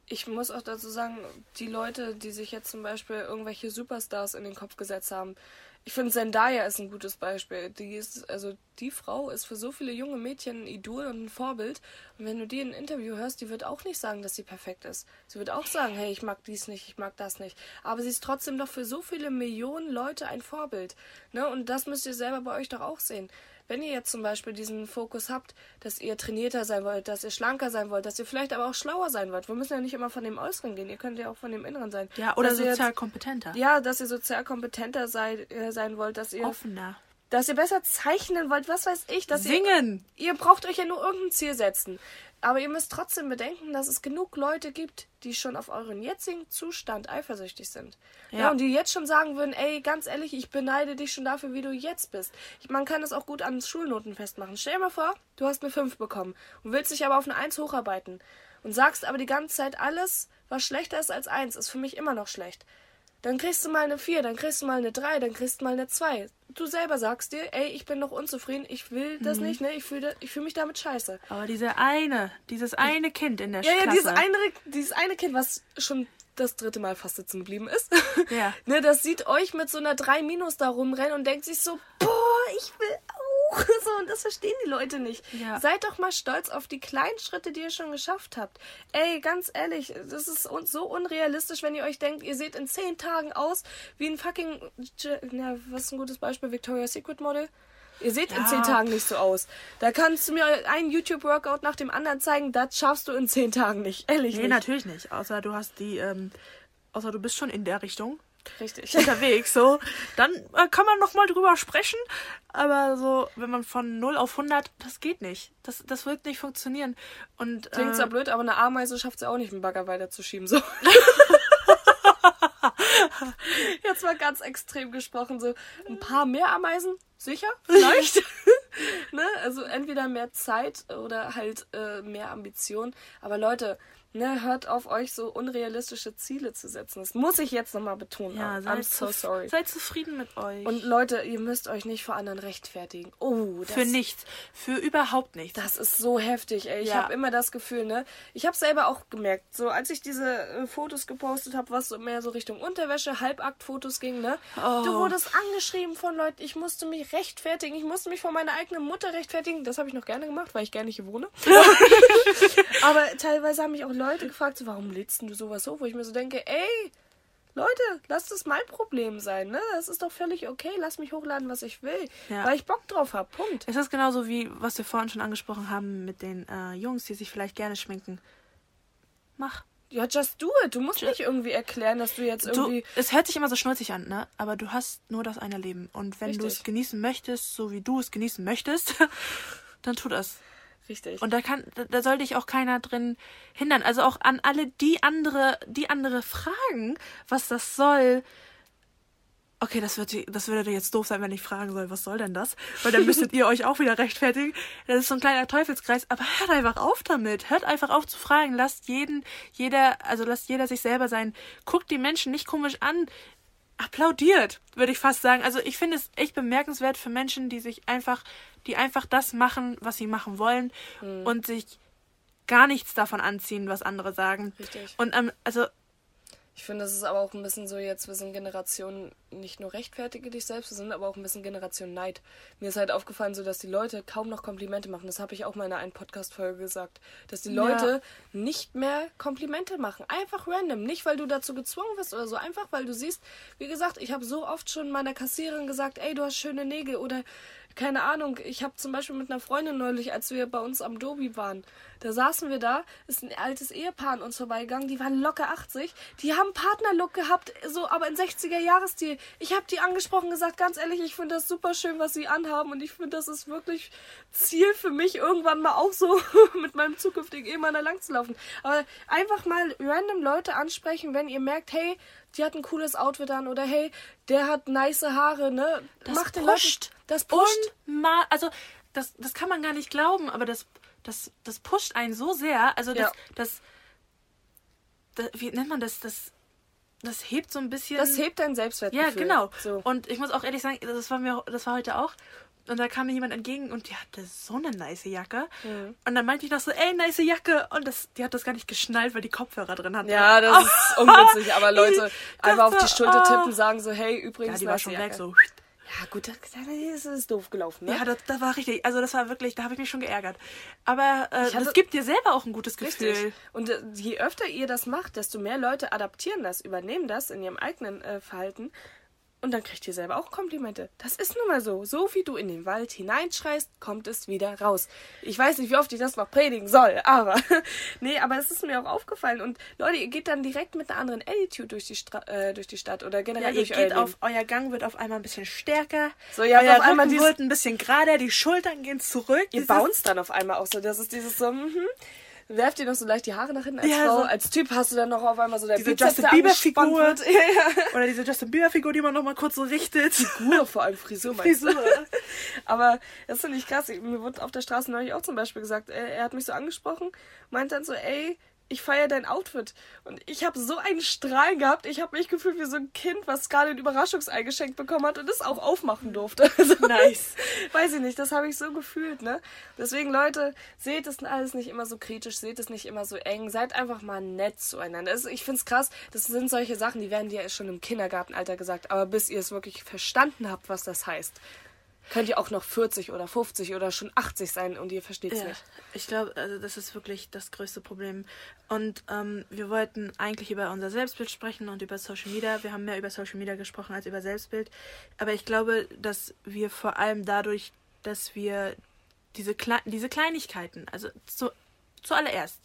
[SPEAKER 1] Ich muss auch dazu sagen, die Leute, die sich jetzt zum Beispiel irgendwelche Superstars in den Kopf gesetzt haben, ich finde Zendaya ist ein gutes Beispiel. Die ist, also die Frau ist für so viele junge Mädchen ein Idol und ein Vorbild. Und wenn du die in einem Interview hörst, die wird auch nicht sagen, dass sie perfekt ist. Sie wird auch sagen, hey, ich mag dies nicht, ich mag das nicht. Aber sie ist trotzdem doch für so viele Millionen Leute ein Vorbild. Ne? Und das müsst ihr selber bei euch doch auch sehen. Wenn ihr jetzt zum Beispiel diesen Fokus habt, dass ihr trainierter sein wollt, dass ihr schlanker sein wollt, dass ihr vielleicht aber auch schlauer sein wollt. Wir müssen ja nicht immer von dem Äußeren gehen, ihr könnt ja auch von dem Inneren sein.
[SPEAKER 2] Ja, oder
[SPEAKER 1] Dass ihr
[SPEAKER 2] sozial
[SPEAKER 1] jetzt-
[SPEAKER 2] kompetenter.
[SPEAKER 1] Ja, dass ihr sozial kompetenter sei, äh, sein wollt, dass ihr,
[SPEAKER 2] Offener.
[SPEAKER 1] dass ihr besser zeichnen wollt, was weiß ich, dass ihr
[SPEAKER 2] Singen.
[SPEAKER 1] ihr braucht euch ja nur irgendein Ziel setzen. Aber ihr müsst trotzdem bedenken, dass es genug Leute gibt, die schon auf euren jetzigen Zustand eifersüchtig sind. Ja.
[SPEAKER 2] Ja.
[SPEAKER 1] und die jetzt schon sagen würden, ey, ganz ehrlich, ich beneide dich schon dafür, wie du jetzt bist. Man kann das auch gut an Schulnoten festmachen. Stell dir mal vor, du hast eine 5 bekommen und willst dich aber auf eine 1 hocharbeiten und sagst aber die ganze Zeit, alles, was schlechter ist als 1, ist für mich immer noch schlecht. Dann kriegst du mal eine 4, dann kriegst du mal eine 3, dann kriegst du mal eine 2. Du selber sagst dir, ey, ich bin noch unzufrieden, ich will das
[SPEAKER 2] Mhm.
[SPEAKER 1] nicht, ne? Ich fühle ich fühl mich damit scheiße.
[SPEAKER 2] Aber diese eine, dieses eine Kind in der
[SPEAKER 1] Ja, ja,
[SPEAKER 2] Klasse.
[SPEAKER 1] dieses eine, dieses eine Kind, was schon das dritte Mal fast sitzen geblieben ist.
[SPEAKER 2] Ja. *laughs*
[SPEAKER 1] ne, das sieht euch mit so einer 3 Minus da rumrennen und denkt sich so, boah, ich will auch. *laughs* So, und das verstehen die Leute nicht.
[SPEAKER 2] Ja.
[SPEAKER 1] Seid doch mal stolz auf die kleinen Schritte, die ihr schon geschafft habt. Ey, ganz ehrlich, das ist so unrealistisch, wenn ihr euch denkt, ihr seht in 10 Tagen aus wie ein fucking, na, was ist ein gutes Beispiel, Victoria's Secret Model? Ihr seht in
[SPEAKER 2] Ja.
[SPEAKER 1] 10 Tagen nicht so aus. Da kannst du mir einen YouTube-Workout nach dem anderen zeigen, das schaffst du in 10 Tagen nicht. Ehrlich
[SPEAKER 2] Nee,
[SPEAKER 1] nicht.
[SPEAKER 2] natürlich nicht. Außer du hast die, ähm, außer du bist schon in der Richtung
[SPEAKER 1] Richtig. *laughs*
[SPEAKER 2] unterwegs, so. Dann äh, kann man noch mal drüber sprechen. Aber so, wenn man von 0 auf 100, das geht nicht. Das, das wird nicht funktionieren. Und,
[SPEAKER 1] Klingt
[SPEAKER 2] äh,
[SPEAKER 1] zwar blöd, aber eine Ameise schafft es ja auch nicht, einen Bagger weiterzuschieben. So. *laughs* Jetzt mal ganz extrem gesprochen, so ein paar mehr Ameisen, sicher, *laughs* vielleicht. ne? Also entweder mehr Zeit oder halt äh, mehr Ambition. Aber Leute, ne, hört auf euch so unrealistische Ziele zu setzen. Das muss ich jetzt nochmal betonen.
[SPEAKER 2] ja,
[SPEAKER 1] I'm
[SPEAKER 2] seid,
[SPEAKER 1] so
[SPEAKER 2] zuf-
[SPEAKER 1] sorry.
[SPEAKER 2] seid zufrieden mit euch.
[SPEAKER 1] Und Leute, ihr müsst euch nicht vor anderen rechtfertigen. Oh, das
[SPEAKER 2] für nichts. Für überhaupt nichts.
[SPEAKER 1] Das ist so heftig, ey. Ich
[SPEAKER 2] Ja.
[SPEAKER 1] habe immer das Gefühl, ne? Ich habe selber auch gemerkt, so als ich diese äh, Fotos gepostet habe, was so mehr so Richtung Unterwäsche, Halbaktfotos ging, ne?
[SPEAKER 2] Oh.
[SPEAKER 1] Du wurdest angeschrieben von Leuten, ich musste mich rechtfertigen, ich musste mich vor meiner eigenen Mutter rechtfertigen. Das habe ich noch gerne gemacht, weil ich gerne hier wohne. *laughs* Aber teilweise haben mich auch Leute gefragt, so, warum lädst du sowas hoch? Wo ich mir so denke, ey, Leute, lasst es mein Problem sein, ne? Das ist doch völlig okay. Lass mich hochladen, was ich will.
[SPEAKER 2] Ja.
[SPEAKER 1] Weil ich Bock drauf habe. Punkt.
[SPEAKER 2] Es ist genauso wie, was wir vorhin schon angesprochen haben mit den äh, Jungs, die sich vielleicht gerne schminken. Mach.
[SPEAKER 1] Ja, just do it. Du musst nicht irgendwie erklären, dass du jetzt
[SPEAKER 2] Du,
[SPEAKER 1] irgendwie.
[SPEAKER 2] es hört sich immer so schnulzig an, ne? Aber du hast nur das eine Leben. Und wenn du
[SPEAKER 1] Richtig.
[SPEAKER 2] es genießen möchtest, so wie du es genießen möchtest, *laughs* dann tu das.
[SPEAKER 1] Richtig.
[SPEAKER 2] Und da kann, da, soll dich auch keiner drin hindern. Also auch an alle, die andere, die andere fragen, was das soll. Okay, das, wird, das würde jetzt doof sein, wenn ich fragen soll, was soll denn das? Weil dann müsstet ihr euch auch wieder rechtfertigen. Das ist so ein kleiner Teufelskreis. Aber hört einfach auf damit. Hört einfach auf zu fragen. Lasst jeden, jeder, also lasst jeder sich selber sein. Guckt die Menschen nicht komisch an. Applaudiert, würde ich fast sagen. Also ich finde es echt bemerkenswert für Menschen, die sich einfach, die einfach das machen, was sie machen wollen und sich gar nichts davon anziehen, was andere sagen.
[SPEAKER 1] Richtig.
[SPEAKER 2] Und ähm, also
[SPEAKER 1] Ich finde, das ist aber auch ein bisschen so jetzt, wir sind Generation nicht nur rechtfertige dich selbst, wir sind aber auch ein bisschen Generation Neid. Mir ist halt aufgefallen, so dass die Leute kaum noch Komplimente machen. Das habe ich auch mal in einer Podcast-Folge gesagt. Dass die
[SPEAKER 2] Ja.
[SPEAKER 1] Leute nicht mehr Komplimente machen. Einfach random. Nicht, weil du dazu gezwungen wirst oder so. Einfach, weil du siehst, wie gesagt, ich habe so oft schon meiner Kassiererin gesagt, ey, du hast schöne Nägel oder keine Ahnung, ich habe zum Beispiel mit einer Freundin neulich, als wir bei uns am Dobi waren, da saßen wir da, ist ein altes Ehepaar an uns vorbeigegangen, die waren locker 80, die haben Partnerlook gehabt, so aber in 60er Jahresstil. Ich habe die angesprochen, gesagt, ganz ehrlich, ich finde das super schön, was sie anhaben und ich finde, das ist wirklich Ziel für mich, irgendwann mal auch so *laughs* mit meinem zukünftigen Ehemann da lang zu laufen. Aber einfach mal random Leute ansprechen, wenn ihr merkt, hey, die hat ein cooles Outfit an oder hey, der hat nice Haare, ne?
[SPEAKER 2] das
[SPEAKER 1] Macht
[SPEAKER 2] pusht.
[SPEAKER 1] Leuten, das pusht.
[SPEAKER 2] Also das, das kann man gar nicht glauben, aber das, das, das pusht einen so sehr. Also das,
[SPEAKER 1] Ja.
[SPEAKER 2] das, das, wie nennt man das? Das, das hebt so ein bisschen.
[SPEAKER 1] Das hebt dein
[SPEAKER 2] ja,
[SPEAKER 1] Selbstwertgefühl.
[SPEAKER 2] genau.
[SPEAKER 1] So.
[SPEAKER 2] Und ich muss auch ehrlich sagen, das war mir, das war heute auch. Und da kam mir jemand entgegen und die hatte so eine nice Jacke.
[SPEAKER 1] Mhm.
[SPEAKER 2] Und dann meinte ich noch so, ey, nice Jacke. Und das, die hat das gar nicht geschnallt, weil die Kopfhörer drin hatte.
[SPEAKER 1] Ja, das *laughs* ist unwitzig, aber Leute,
[SPEAKER 2] Ich
[SPEAKER 1] einfach auf die Schulter
[SPEAKER 2] oh.
[SPEAKER 1] tippen, sagen so, hey,
[SPEAKER 2] Ja,
[SPEAKER 1] übrigens,
[SPEAKER 2] die war
[SPEAKER 1] nice
[SPEAKER 2] schon
[SPEAKER 1] Jacke.
[SPEAKER 2] weg, so.
[SPEAKER 1] Ja, gut, das, das ist doof gelaufen, ne?
[SPEAKER 2] Ja, das, das war richtig. Also das war wirklich, da habe ich mich schon geärgert. Aber äh, das gibt dir selber auch ein gutes Gefühl.
[SPEAKER 1] Richtig. Und äh, je öfter ihr das macht, desto mehr Leute adaptieren das, übernehmen das in ihrem eigenen äh, Verhalten. Und dann kriegt ihr selber auch Komplimente. Das ist nun mal so. So wie du in den Wald hineinschreist, kommt es wieder raus. Ich weiß nicht, wie oft ich das noch predigen soll, aber *laughs* nee, aber es ist mir auch aufgefallen. Und Leute, ihr geht dann direkt mit einer anderen Attitude durch die, Stra äh, durch die Stadt oder
[SPEAKER 2] Ja,
[SPEAKER 1] generell
[SPEAKER 2] ihr
[SPEAKER 1] durch
[SPEAKER 2] geht
[SPEAKER 1] euer
[SPEAKER 2] auf, euer Gang wird auf einmal ein bisschen stärker.
[SPEAKER 1] So, ihr habt
[SPEAKER 2] euer
[SPEAKER 1] auf einmal
[SPEAKER 2] Rücken
[SPEAKER 1] dieses-
[SPEAKER 2] wird ein bisschen gerader, die Schultern gehen zurück.
[SPEAKER 1] Ihr bounce dann auf einmal auch so. Das ist dieses so, mhm. Werft ihr noch so leicht die Haare nach hinten als
[SPEAKER 2] Ja,
[SPEAKER 1] Frau.
[SPEAKER 2] so-
[SPEAKER 1] Als Typ hast du dann noch auf einmal so der
[SPEAKER 2] Diese
[SPEAKER 1] Bizeps,
[SPEAKER 2] Justin. *laughs*
[SPEAKER 1] Ja, ja.
[SPEAKER 2] Oder diese Justin Bieber-Figur, die man nochmal kurz so richtet.
[SPEAKER 1] Figur, vor allem Frisur, meinst du?
[SPEAKER 2] Frisur.
[SPEAKER 1] Aber das finde ich krass. Mir wurde auf der Straße neulich auch zum Beispiel gesagt, er, er hat mich so angesprochen, meint dann so, ey, ich feiere dein Outfit. Und ich habe so einen Strahl gehabt. Ich habe mich gefühlt wie so ein Kind, was gerade ein Überraschungsei geschenkt bekommen hat und es auch aufmachen durfte. *laughs* Also,
[SPEAKER 2] Nice.
[SPEAKER 1] Weiß ich nicht, das habe ich so gefühlt, ne? Deswegen, Leute, seht es alles nicht immer so kritisch, seht es nicht immer so eng, seid einfach mal nett zueinander. Also, ich finde es krass, das sind solche Sachen, die werden dir schon im Kindergartenalter gesagt, aber bis ihr es wirklich verstanden habt, was das heißt, könnt ihr auch noch 40 oder 50 oder schon 80 sein und ihr versteht es
[SPEAKER 2] Ja,
[SPEAKER 1] nicht.
[SPEAKER 2] ich glaube, also das ist wirklich das größte Problem. Und ähm, wir wollten eigentlich über unser Selbstbild sprechen und über Social Media. Wir haben mehr über Social Media gesprochen als über Selbstbild. Aber ich glaube, dass wir vor allem dadurch, dass wir diese, Kle diese Kleinigkeiten, also zu, zuallererst,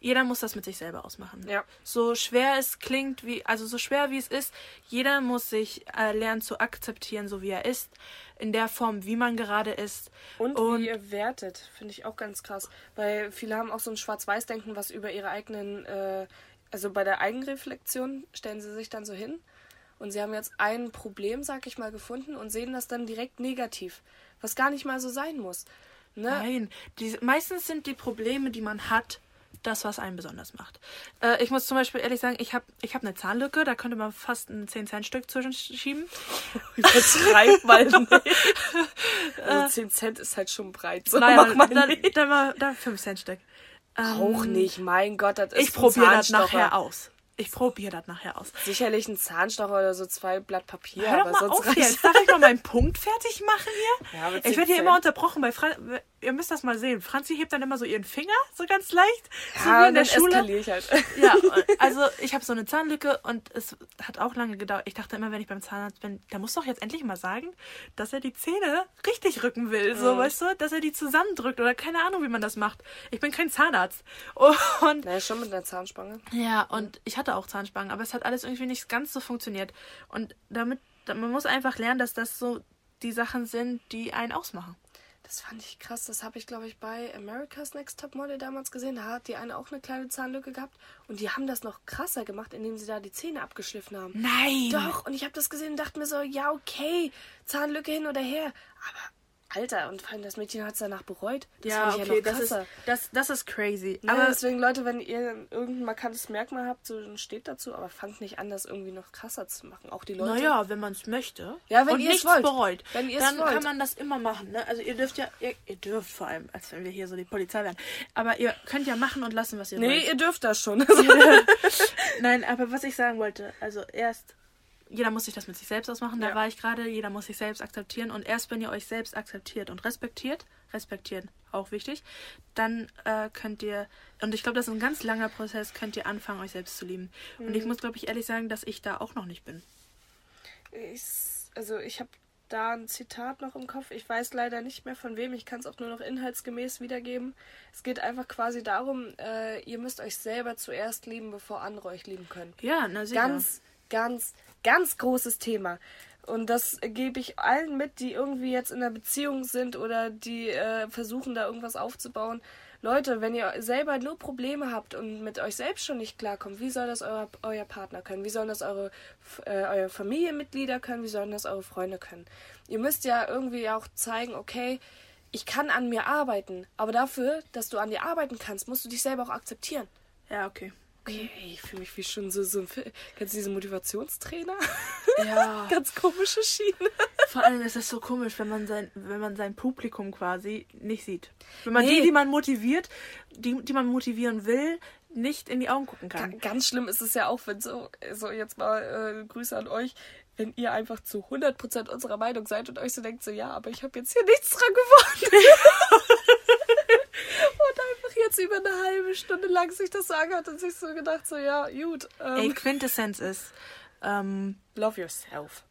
[SPEAKER 2] jeder muss das mit sich selber ausmachen.
[SPEAKER 1] Ja.
[SPEAKER 2] So schwer es klingt, wie, also so schwer wie es ist, jeder muss sich äh, lernen zu akzeptieren, so wie er ist, in der Form, wie man gerade ist.
[SPEAKER 1] Und,
[SPEAKER 2] Und-
[SPEAKER 1] wie ihr wertet, finde ich auch ganz krass. Weil viele haben auch so ein Schwarz-Weiß-Denken, was über ihre eigenen, äh, also bei der Eigenreflexion stellen sie sich dann so hin und sie haben jetzt ein Problem, sag ich mal, gefunden und sehen das dann direkt negativ, was gar nicht mal so sein muss. Ne?
[SPEAKER 2] Nein, die, meistens sind die Probleme, die man hat, das, was einen besonders macht. Äh, ich muss zum Beispiel ehrlich sagen, ich habe ich hab eine Zahnlücke, da könnte man fast ein 10-Cent-Stück zwischenschieben. *laughs*
[SPEAKER 1] Übertreib mal *laughs* nicht. Also 10 Cent ist halt schon breit. So,
[SPEAKER 2] Naja,
[SPEAKER 1] mach mal
[SPEAKER 2] dann,
[SPEAKER 1] nicht.
[SPEAKER 2] dann mal dann 5-Cent-Stück.
[SPEAKER 1] Auch nicht, mein Gott, das ist
[SPEAKER 2] Ich probiere das nachher aus. Ich probiere das nachher aus.
[SPEAKER 1] Sicherlich ein Zahnstocher oder so zwei Blatt Papier,
[SPEAKER 2] Hör doch
[SPEAKER 1] aber
[SPEAKER 2] mal
[SPEAKER 1] sonst
[SPEAKER 2] auf jetzt. Darf ich mal meinen Punkt fertig machen hier?
[SPEAKER 1] Ja,
[SPEAKER 2] ich
[SPEAKER 1] 10
[SPEAKER 2] werde hier immer unterbrochen bei Fran Ihr müsst das mal sehen. Franzi hebt dann immer so ihren Finger, so ganz leicht. so
[SPEAKER 1] Ja,
[SPEAKER 2] wie in der Schule.
[SPEAKER 1] ich halt. *laughs*
[SPEAKER 2] Ja, also ich habe so eine Zahnlücke und es hat auch lange gedauert. Ich dachte immer, wenn ich beim Zahnarzt bin, der muss doch jetzt endlich mal sagen, dass er die Zähne richtig rücken will. So,
[SPEAKER 1] Mhm.
[SPEAKER 2] weißt du, dass er die zusammendrückt oder keine Ahnung, wie man das macht. Ich bin kein Zahnarzt. *laughs* Und
[SPEAKER 1] Naja, schon mit einer Zahnspange.
[SPEAKER 2] ja, und ich hatte auch Zahnspangen, aber es hat alles irgendwie nicht ganz so funktioniert. Und damit, da- man muss einfach lernen, dass das so die Sachen sind, die einen ausmachen.
[SPEAKER 1] Das fand ich krass. Das habe ich, glaube ich, bei America's Next Top Model damals gesehen. Da hat die eine auch eine kleine Zahnlücke gehabt. Und die haben das noch krasser gemacht, indem sie da die Zähne abgeschliffen haben.
[SPEAKER 2] Nein!
[SPEAKER 1] Doch, und ich habe das gesehen und dachte mir so, ja, okay, Zahnlücke hin oder her. Aber, Alter, und vor allem das Mädchen hat es danach bereut. Das
[SPEAKER 2] ja, okay,
[SPEAKER 1] ja noch
[SPEAKER 2] das ist, das, das ist crazy.
[SPEAKER 1] Ja,
[SPEAKER 2] aber
[SPEAKER 1] deswegen, Leute, wenn ihr irgendein markantes Merkmal habt, so dann steht dazu, aber fangt nicht an, das irgendwie noch krasser zu machen. Auch die Leute.
[SPEAKER 2] Naja, wenn man es möchte.
[SPEAKER 1] Ja, wenn ihr es
[SPEAKER 2] nichts
[SPEAKER 1] wollt.
[SPEAKER 2] bereut.
[SPEAKER 1] Wenn ihr es
[SPEAKER 2] dann
[SPEAKER 1] wollt.
[SPEAKER 2] kann man das immer machen. Ne? Also ihr dürft ja, ihr, ihr dürft vor allem, als wenn wir hier so die Polizei wären. Aber ihr könnt ja machen und lassen, was ihr
[SPEAKER 1] Nee,
[SPEAKER 2] wollt.
[SPEAKER 1] ihr dürft das schon. *laughs* *laughs*
[SPEAKER 2] Nein, aber was ich sagen wollte, also erst, jeder muss sich das mit sich selbst ausmachen, da
[SPEAKER 1] Ja.
[SPEAKER 2] war ich gerade, jeder muss sich selbst akzeptieren und erst wenn ihr euch selbst akzeptiert und respektiert, respektieren, auch wichtig, dann äh, könnt ihr, und ich glaube, das ist ein ganz langer Prozess, könnt ihr anfangen, euch selbst zu lieben. Und
[SPEAKER 1] Mhm.
[SPEAKER 2] ich muss, glaube ich, ehrlich sagen, dass ich da auch noch nicht bin.
[SPEAKER 1] Ich, also ich habe da ein Zitat noch im Kopf. Ich weiß leider nicht mehr von wem. Ich kann es auch nur noch inhaltsgemäß wiedergeben. Es geht einfach quasi darum, äh, ihr müsst euch selber zuerst lieben, bevor andere euch lieben können.
[SPEAKER 2] Ja, na sicher.
[SPEAKER 1] Ganz, ganz, ganz großes Thema. Und das gebe ich allen mit, die irgendwie jetzt in einer Beziehung sind oder die äh, versuchen, da irgendwas aufzubauen. Leute, wenn ihr selber nur Probleme habt und mit euch selbst schon nicht klarkommt, wie soll das euer, euer Partner können? Wie sollen das eure, äh, eure Familienmitglieder können? Wie sollen das eure Freunde können? Ihr müsst ja irgendwie auch zeigen, okay, ich kann an mir arbeiten. Aber dafür, dass du an dir arbeiten kannst, musst du dich selber auch akzeptieren.
[SPEAKER 2] Ja, okay.
[SPEAKER 1] Okay, ich fühle mich wie schon so, so ein. Kennst du diese Motivationstrainer?
[SPEAKER 2] Ja. *laughs*
[SPEAKER 1] Ganz komische Schiene.
[SPEAKER 2] Vor allem ist es so komisch, wenn man sein, wenn man sein Publikum quasi nicht sieht. Wenn man
[SPEAKER 1] Nee.
[SPEAKER 2] die, die man motiviert, die, die man motivieren will, nicht in die Augen gucken kann.
[SPEAKER 1] Ganz schlimm ist es ja auch, wenn so, so jetzt mal äh, Grüße an euch, wenn ihr einfach zu 100% unserer Meinung seid und euch so denkt, so ja, aber ich habe jetzt hier nichts dran gewonnen. *laughs* *laughs* und einfach jetzt über eine halbe Stunde lang sich das so angehört und sich so gedacht, so ja, gut, ähm,
[SPEAKER 2] Ey, Quintessenz ist, ähm,
[SPEAKER 1] love yourself.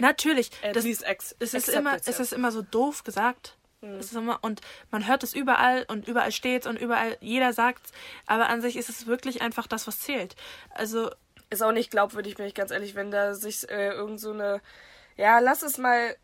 [SPEAKER 2] Natürlich.
[SPEAKER 1] at
[SPEAKER 2] Das,
[SPEAKER 1] least ex-
[SPEAKER 2] es, ist immer,
[SPEAKER 1] it,
[SPEAKER 2] es ist immer so doof gesagt.
[SPEAKER 1] Mhm.
[SPEAKER 2] Es ist immer, und man hört es überall und überall steht's und überall, jeder sagt's. Aber an sich ist es wirklich einfach das, was zählt. Also,
[SPEAKER 1] ist auch nicht glaubwürdig, bin ich ganz ehrlich, wenn da sich äh, irgend so eine, ja, lass es mal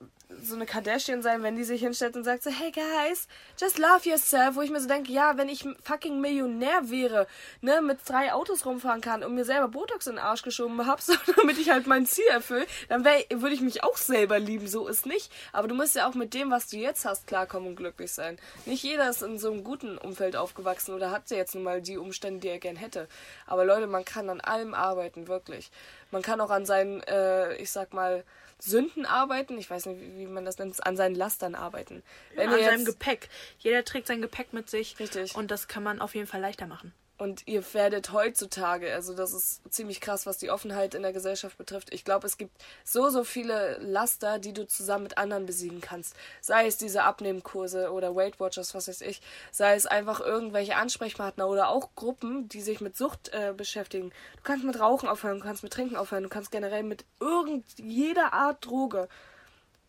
[SPEAKER 1] so eine Kardashian sein, wenn die sich hinstellt und sagt so, hey guys, just love yourself, wo ich mir so denke, ja, wenn ich fucking Millionär wäre, ne, mit drei Autos rumfahren kann und mir selber Botox in den Arsch geschoben hab, *laughs* so, damit ich halt mein Ziel erfülle, dann würde ich mich auch selber lieben, so ist nicht. Aber du musst ja auch mit dem, was du jetzt hast, klarkommen und glücklich sein. Nicht jeder ist in so einem guten Umfeld aufgewachsen oder hat ja jetzt nun mal die Umstände, die er gern hätte. Aber Leute, man kann an allem arbeiten, wirklich. Man kann auch an seinen, äh, ich sag mal, Sünden arbeiten. Ich weiß nicht, wie, man das nennt, an seinen Lastern arbeiten. Wenn
[SPEAKER 2] an
[SPEAKER 1] ihr
[SPEAKER 2] seinem Gepäck. Jeder trägt sein Gepäck mit sich.
[SPEAKER 1] Richtig.
[SPEAKER 2] Und das kann man auf jeden Fall leichter machen.
[SPEAKER 1] Und ihr werdet heutzutage, also das ist ziemlich krass, was die Offenheit in der Gesellschaft betrifft. Ich glaube, es gibt so, so viele Laster, die du zusammen mit anderen besiegen kannst. Sei es diese Abnehmkurse oder Weight Watchers, was weiß ich. Sei es einfach irgendwelche Ansprechpartner oder auch Gruppen, die sich mit Sucht äh, beschäftigen. Du kannst mit Rauchen aufhören, du kannst mit Trinken aufhören, du kannst generell mit irgend jeder Art Droge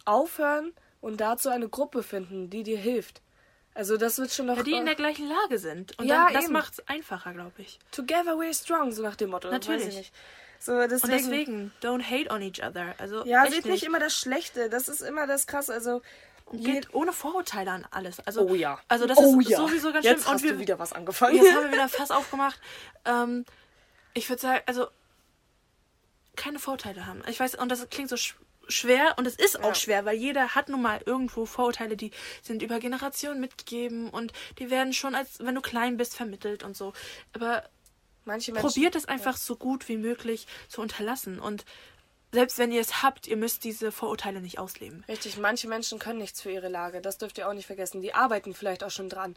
[SPEAKER 1] aufhören und dazu eine Gruppe finden, die dir hilft. Also das wird schon noch...
[SPEAKER 2] Ja, die in der gleichen Lage sind. Und
[SPEAKER 1] Ja,
[SPEAKER 2] dann, das
[SPEAKER 1] eben.
[SPEAKER 2] macht's einfacher, glaube ich.
[SPEAKER 1] Together we're strong, so nach dem Motto.
[SPEAKER 2] Natürlich.
[SPEAKER 1] Nicht. So, deswegen,
[SPEAKER 2] Und deswegen, don't hate on each other. Also,
[SPEAKER 1] ja, seht nicht immer das Schlechte. Das ist immer das Krasse. Also,
[SPEAKER 2] Geht ohne Vorurteile an alles. Also,
[SPEAKER 1] oh ja.
[SPEAKER 2] Also das
[SPEAKER 1] oh
[SPEAKER 2] ist
[SPEAKER 1] ja.
[SPEAKER 2] sowieso ganz
[SPEAKER 1] Jetzt
[SPEAKER 2] schlimm.
[SPEAKER 1] hast
[SPEAKER 2] und wir,
[SPEAKER 1] du wieder was angefangen.
[SPEAKER 2] Jetzt haben wir wieder Fass aufgemacht. Ähm, ich würde sagen, also keine Vorurteile haben. Ich weiß, und das klingt so schwer und es ist auch
[SPEAKER 1] Ja.
[SPEAKER 2] schwer, weil jeder hat nun mal irgendwo Vorurteile, die sind über Generationen mitgegeben und die werden schon als, wenn du klein bist, vermittelt und so. Aber
[SPEAKER 1] Manche Menschen.
[SPEAKER 2] probiert es einfach so gut wie möglich zu unterlassen und selbst wenn ihr es habt, ihr müsst diese Vorurteile nicht ausleben.
[SPEAKER 1] Richtig, manche Menschen können nichts für ihre Lage. Das dürft ihr auch nicht vergessen. Die arbeiten vielleicht auch schon dran.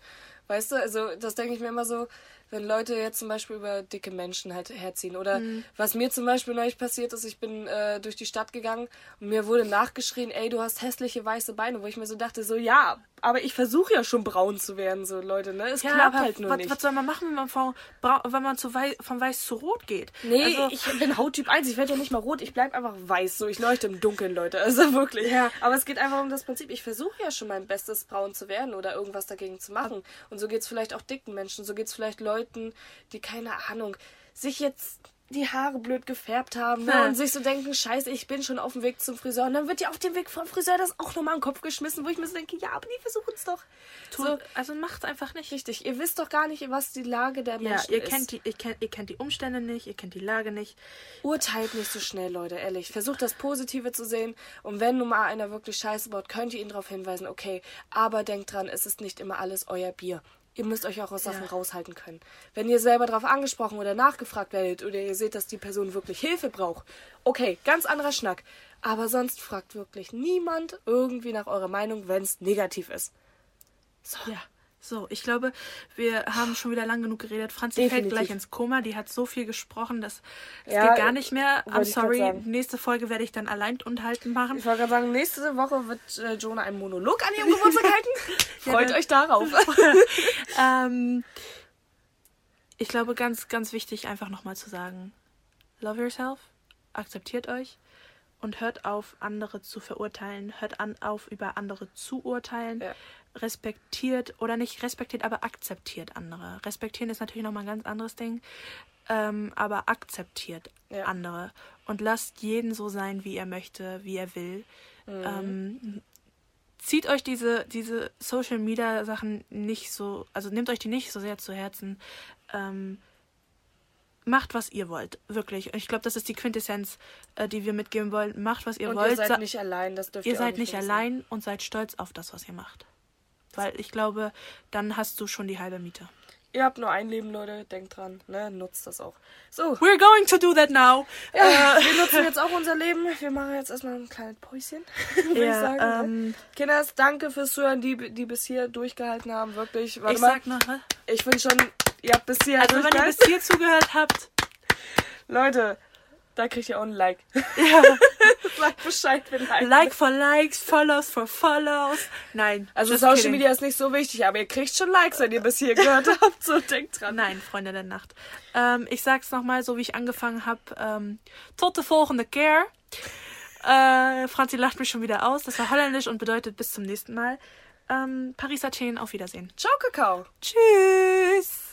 [SPEAKER 1] Weißt du, also das denke ich mir immer so, wenn Leute jetzt zum Beispiel über dicke Menschen halt herziehen. Oder
[SPEAKER 2] Mhm.
[SPEAKER 1] was mir zum Beispiel neulich passiert ist, ich bin äh, durch die Stadt gegangen und mir wurde nachgeschrien, ey, du hast hässliche weiße Beine, wo ich mir so dachte, so ja, aber ich versuche ja schon braun zu werden, so Leute, ne? Es klappt
[SPEAKER 2] aber
[SPEAKER 1] halt nur
[SPEAKER 2] was,
[SPEAKER 1] nicht.
[SPEAKER 2] was soll man machen, wenn man, von, wenn man zu wei von weiß zu rot geht?
[SPEAKER 1] Nee,
[SPEAKER 2] also,
[SPEAKER 1] ich bin Hauttyp 1. Ich werde ja nicht mal rot. Ich bleib einfach weiß. So, ich leuchte im Dunkeln, Leute. Also *laughs* wirklich.
[SPEAKER 2] Ja.
[SPEAKER 1] Aber es geht einfach um das Prinzip. Ich versuche ja schon mein Bestes, braun zu werden oder irgendwas dagegen zu machen. Und so geht's vielleicht auch dicken Menschen. So geht's vielleicht Leuten, die keine Ahnung, sich jetzt die Haare blöd gefärbt haben ne? Und sich so denken, scheiße, ich bin schon auf dem Weg zum Friseur. Und dann wird ja auf dem Weg vom Friseur das auch nochmal in den Kopf geschmissen, wo ich mir so denke, ja, aber die versuchen es doch. So,
[SPEAKER 2] also macht's einfach nicht.
[SPEAKER 1] richtig. Ihr wisst doch gar nicht, was die Lage der
[SPEAKER 2] Ja,
[SPEAKER 1] Menschen
[SPEAKER 2] ihr
[SPEAKER 1] ist.
[SPEAKER 2] kennt, die, ihr, kennt, ihr kennt die Umstände nicht, ihr kennt die Lage nicht.
[SPEAKER 1] Urteilt nicht so schnell, Leute, ehrlich. Versucht das Positive zu sehen. Und wenn nun mal einer wirklich Scheiße baut, könnt ihr ihn darauf hinweisen, okay, aber denkt dran, es ist nicht immer alles euer Bier. Ihr müsst euch auch aus Sachen
[SPEAKER 2] Ja.
[SPEAKER 1] raushalten können. Wenn ihr selber darauf angesprochen oder nachgefragt werdet oder ihr seht, dass die Person wirklich Hilfe braucht, okay, ganz anderer Schnack. Aber sonst fragt wirklich niemand irgendwie nach eurer Meinung, wenn es negativ ist. So.
[SPEAKER 2] Ja. So, ich glaube, wir haben schon wieder lang genug geredet. Franzi fällt
[SPEAKER 1] Definitiv.
[SPEAKER 2] gleich ins Koma. Die hat so viel gesprochen, das, das
[SPEAKER 1] Ja,
[SPEAKER 2] geht gar nicht mehr. I'm sorry. Nächste Folge werde ich dann allein unterhalten machen.
[SPEAKER 1] Ich wollte gerade sagen, nächste Woche wird äh, Jonah einen Monolog an ihrem Geburtstag *laughs* halten. Freut
[SPEAKER 2] Ja.
[SPEAKER 1] euch darauf. *laughs*
[SPEAKER 2] ähm, ich glaube, ganz, ganz wichtig, einfach nochmal zu sagen: Love yourself, akzeptiert euch und hört auf, andere zu verurteilen. Hört an, auf, über andere zu urteilen.
[SPEAKER 1] Ja.
[SPEAKER 2] Respektiert oder nicht respektiert, aber akzeptiert andere. Respektieren ist natürlich nochmal ein ganz anderes Ding. Ähm, aber akzeptiert
[SPEAKER 1] Ja.
[SPEAKER 2] andere und lasst jeden so sein, wie er möchte, wie er will.
[SPEAKER 1] Mhm.
[SPEAKER 2] Ähm, zieht euch diese, diese Social Media Sachen nicht so, also nehmt euch die nicht so sehr zu Herzen. Ähm, macht, was ihr wollt. Wirklich. Und ich glaube, das ist die Quintessenz, äh, die wir mitgeben wollen. Macht, was ihr
[SPEAKER 1] Und
[SPEAKER 2] wollt.
[SPEAKER 1] ihr seid
[SPEAKER 2] Sa-
[SPEAKER 1] nicht allein, das dürft
[SPEAKER 2] ihr
[SPEAKER 1] ihr
[SPEAKER 2] seid nicht
[SPEAKER 1] vergessen.
[SPEAKER 2] allein und seid stolz auf das, was ihr macht. Weil ich glaube, dann hast du schon die halbe Miete.
[SPEAKER 1] Ihr habt nur ein Leben, Leute. Denkt dran, ne? Nutzt das auch. So,
[SPEAKER 2] We're going to do that now.
[SPEAKER 1] ja, wir nutzen jetzt auch unser Leben. Wir machen jetzt erstmal ein kleines Päuschen, *laughs* würde ich
[SPEAKER 2] Ja,
[SPEAKER 1] sagen. ne?
[SPEAKER 2] ähm,
[SPEAKER 1] Kinders, danke fürs Zuhören, die, die bis hier durchgehalten haben. Wirklich. Warte
[SPEAKER 2] ich
[SPEAKER 1] mal.
[SPEAKER 2] sag noch, hä?
[SPEAKER 1] Ich bin schon. Ihr habt bis hier
[SPEAKER 2] also wenn ihr bis hier zugehört habt,
[SPEAKER 1] Leute, da kriegt ihr auch ein Like.
[SPEAKER 2] ja, *laughs*
[SPEAKER 1] Sagt Bescheid, wenn Like.
[SPEAKER 2] like for likes, follows for follows. Nein,
[SPEAKER 1] Also Social
[SPEAKER 2] kidding.
[SPEAKER 1] Media ist nicht so wichtig, aber ihr kriegt schon Likes, wenn ihr bis hier gehört *laughs* habt. So, denkt dran.
[SPEAKER 2] Nein, Freunde der Nacht. Ähm, ich sag's nochmal, so wie ich angefangen habe. Ähm, tot de volgende keer. Äh, Franzi lacht mich schon wieder aus. Das war holländisch und bedeutet bis zum nächsten Mal. Ähm, Paris Athen, auf Wiedersehen.
[SPEAKER 1] Ciao, Kakao.
[SPEAKER 2] Tschüss.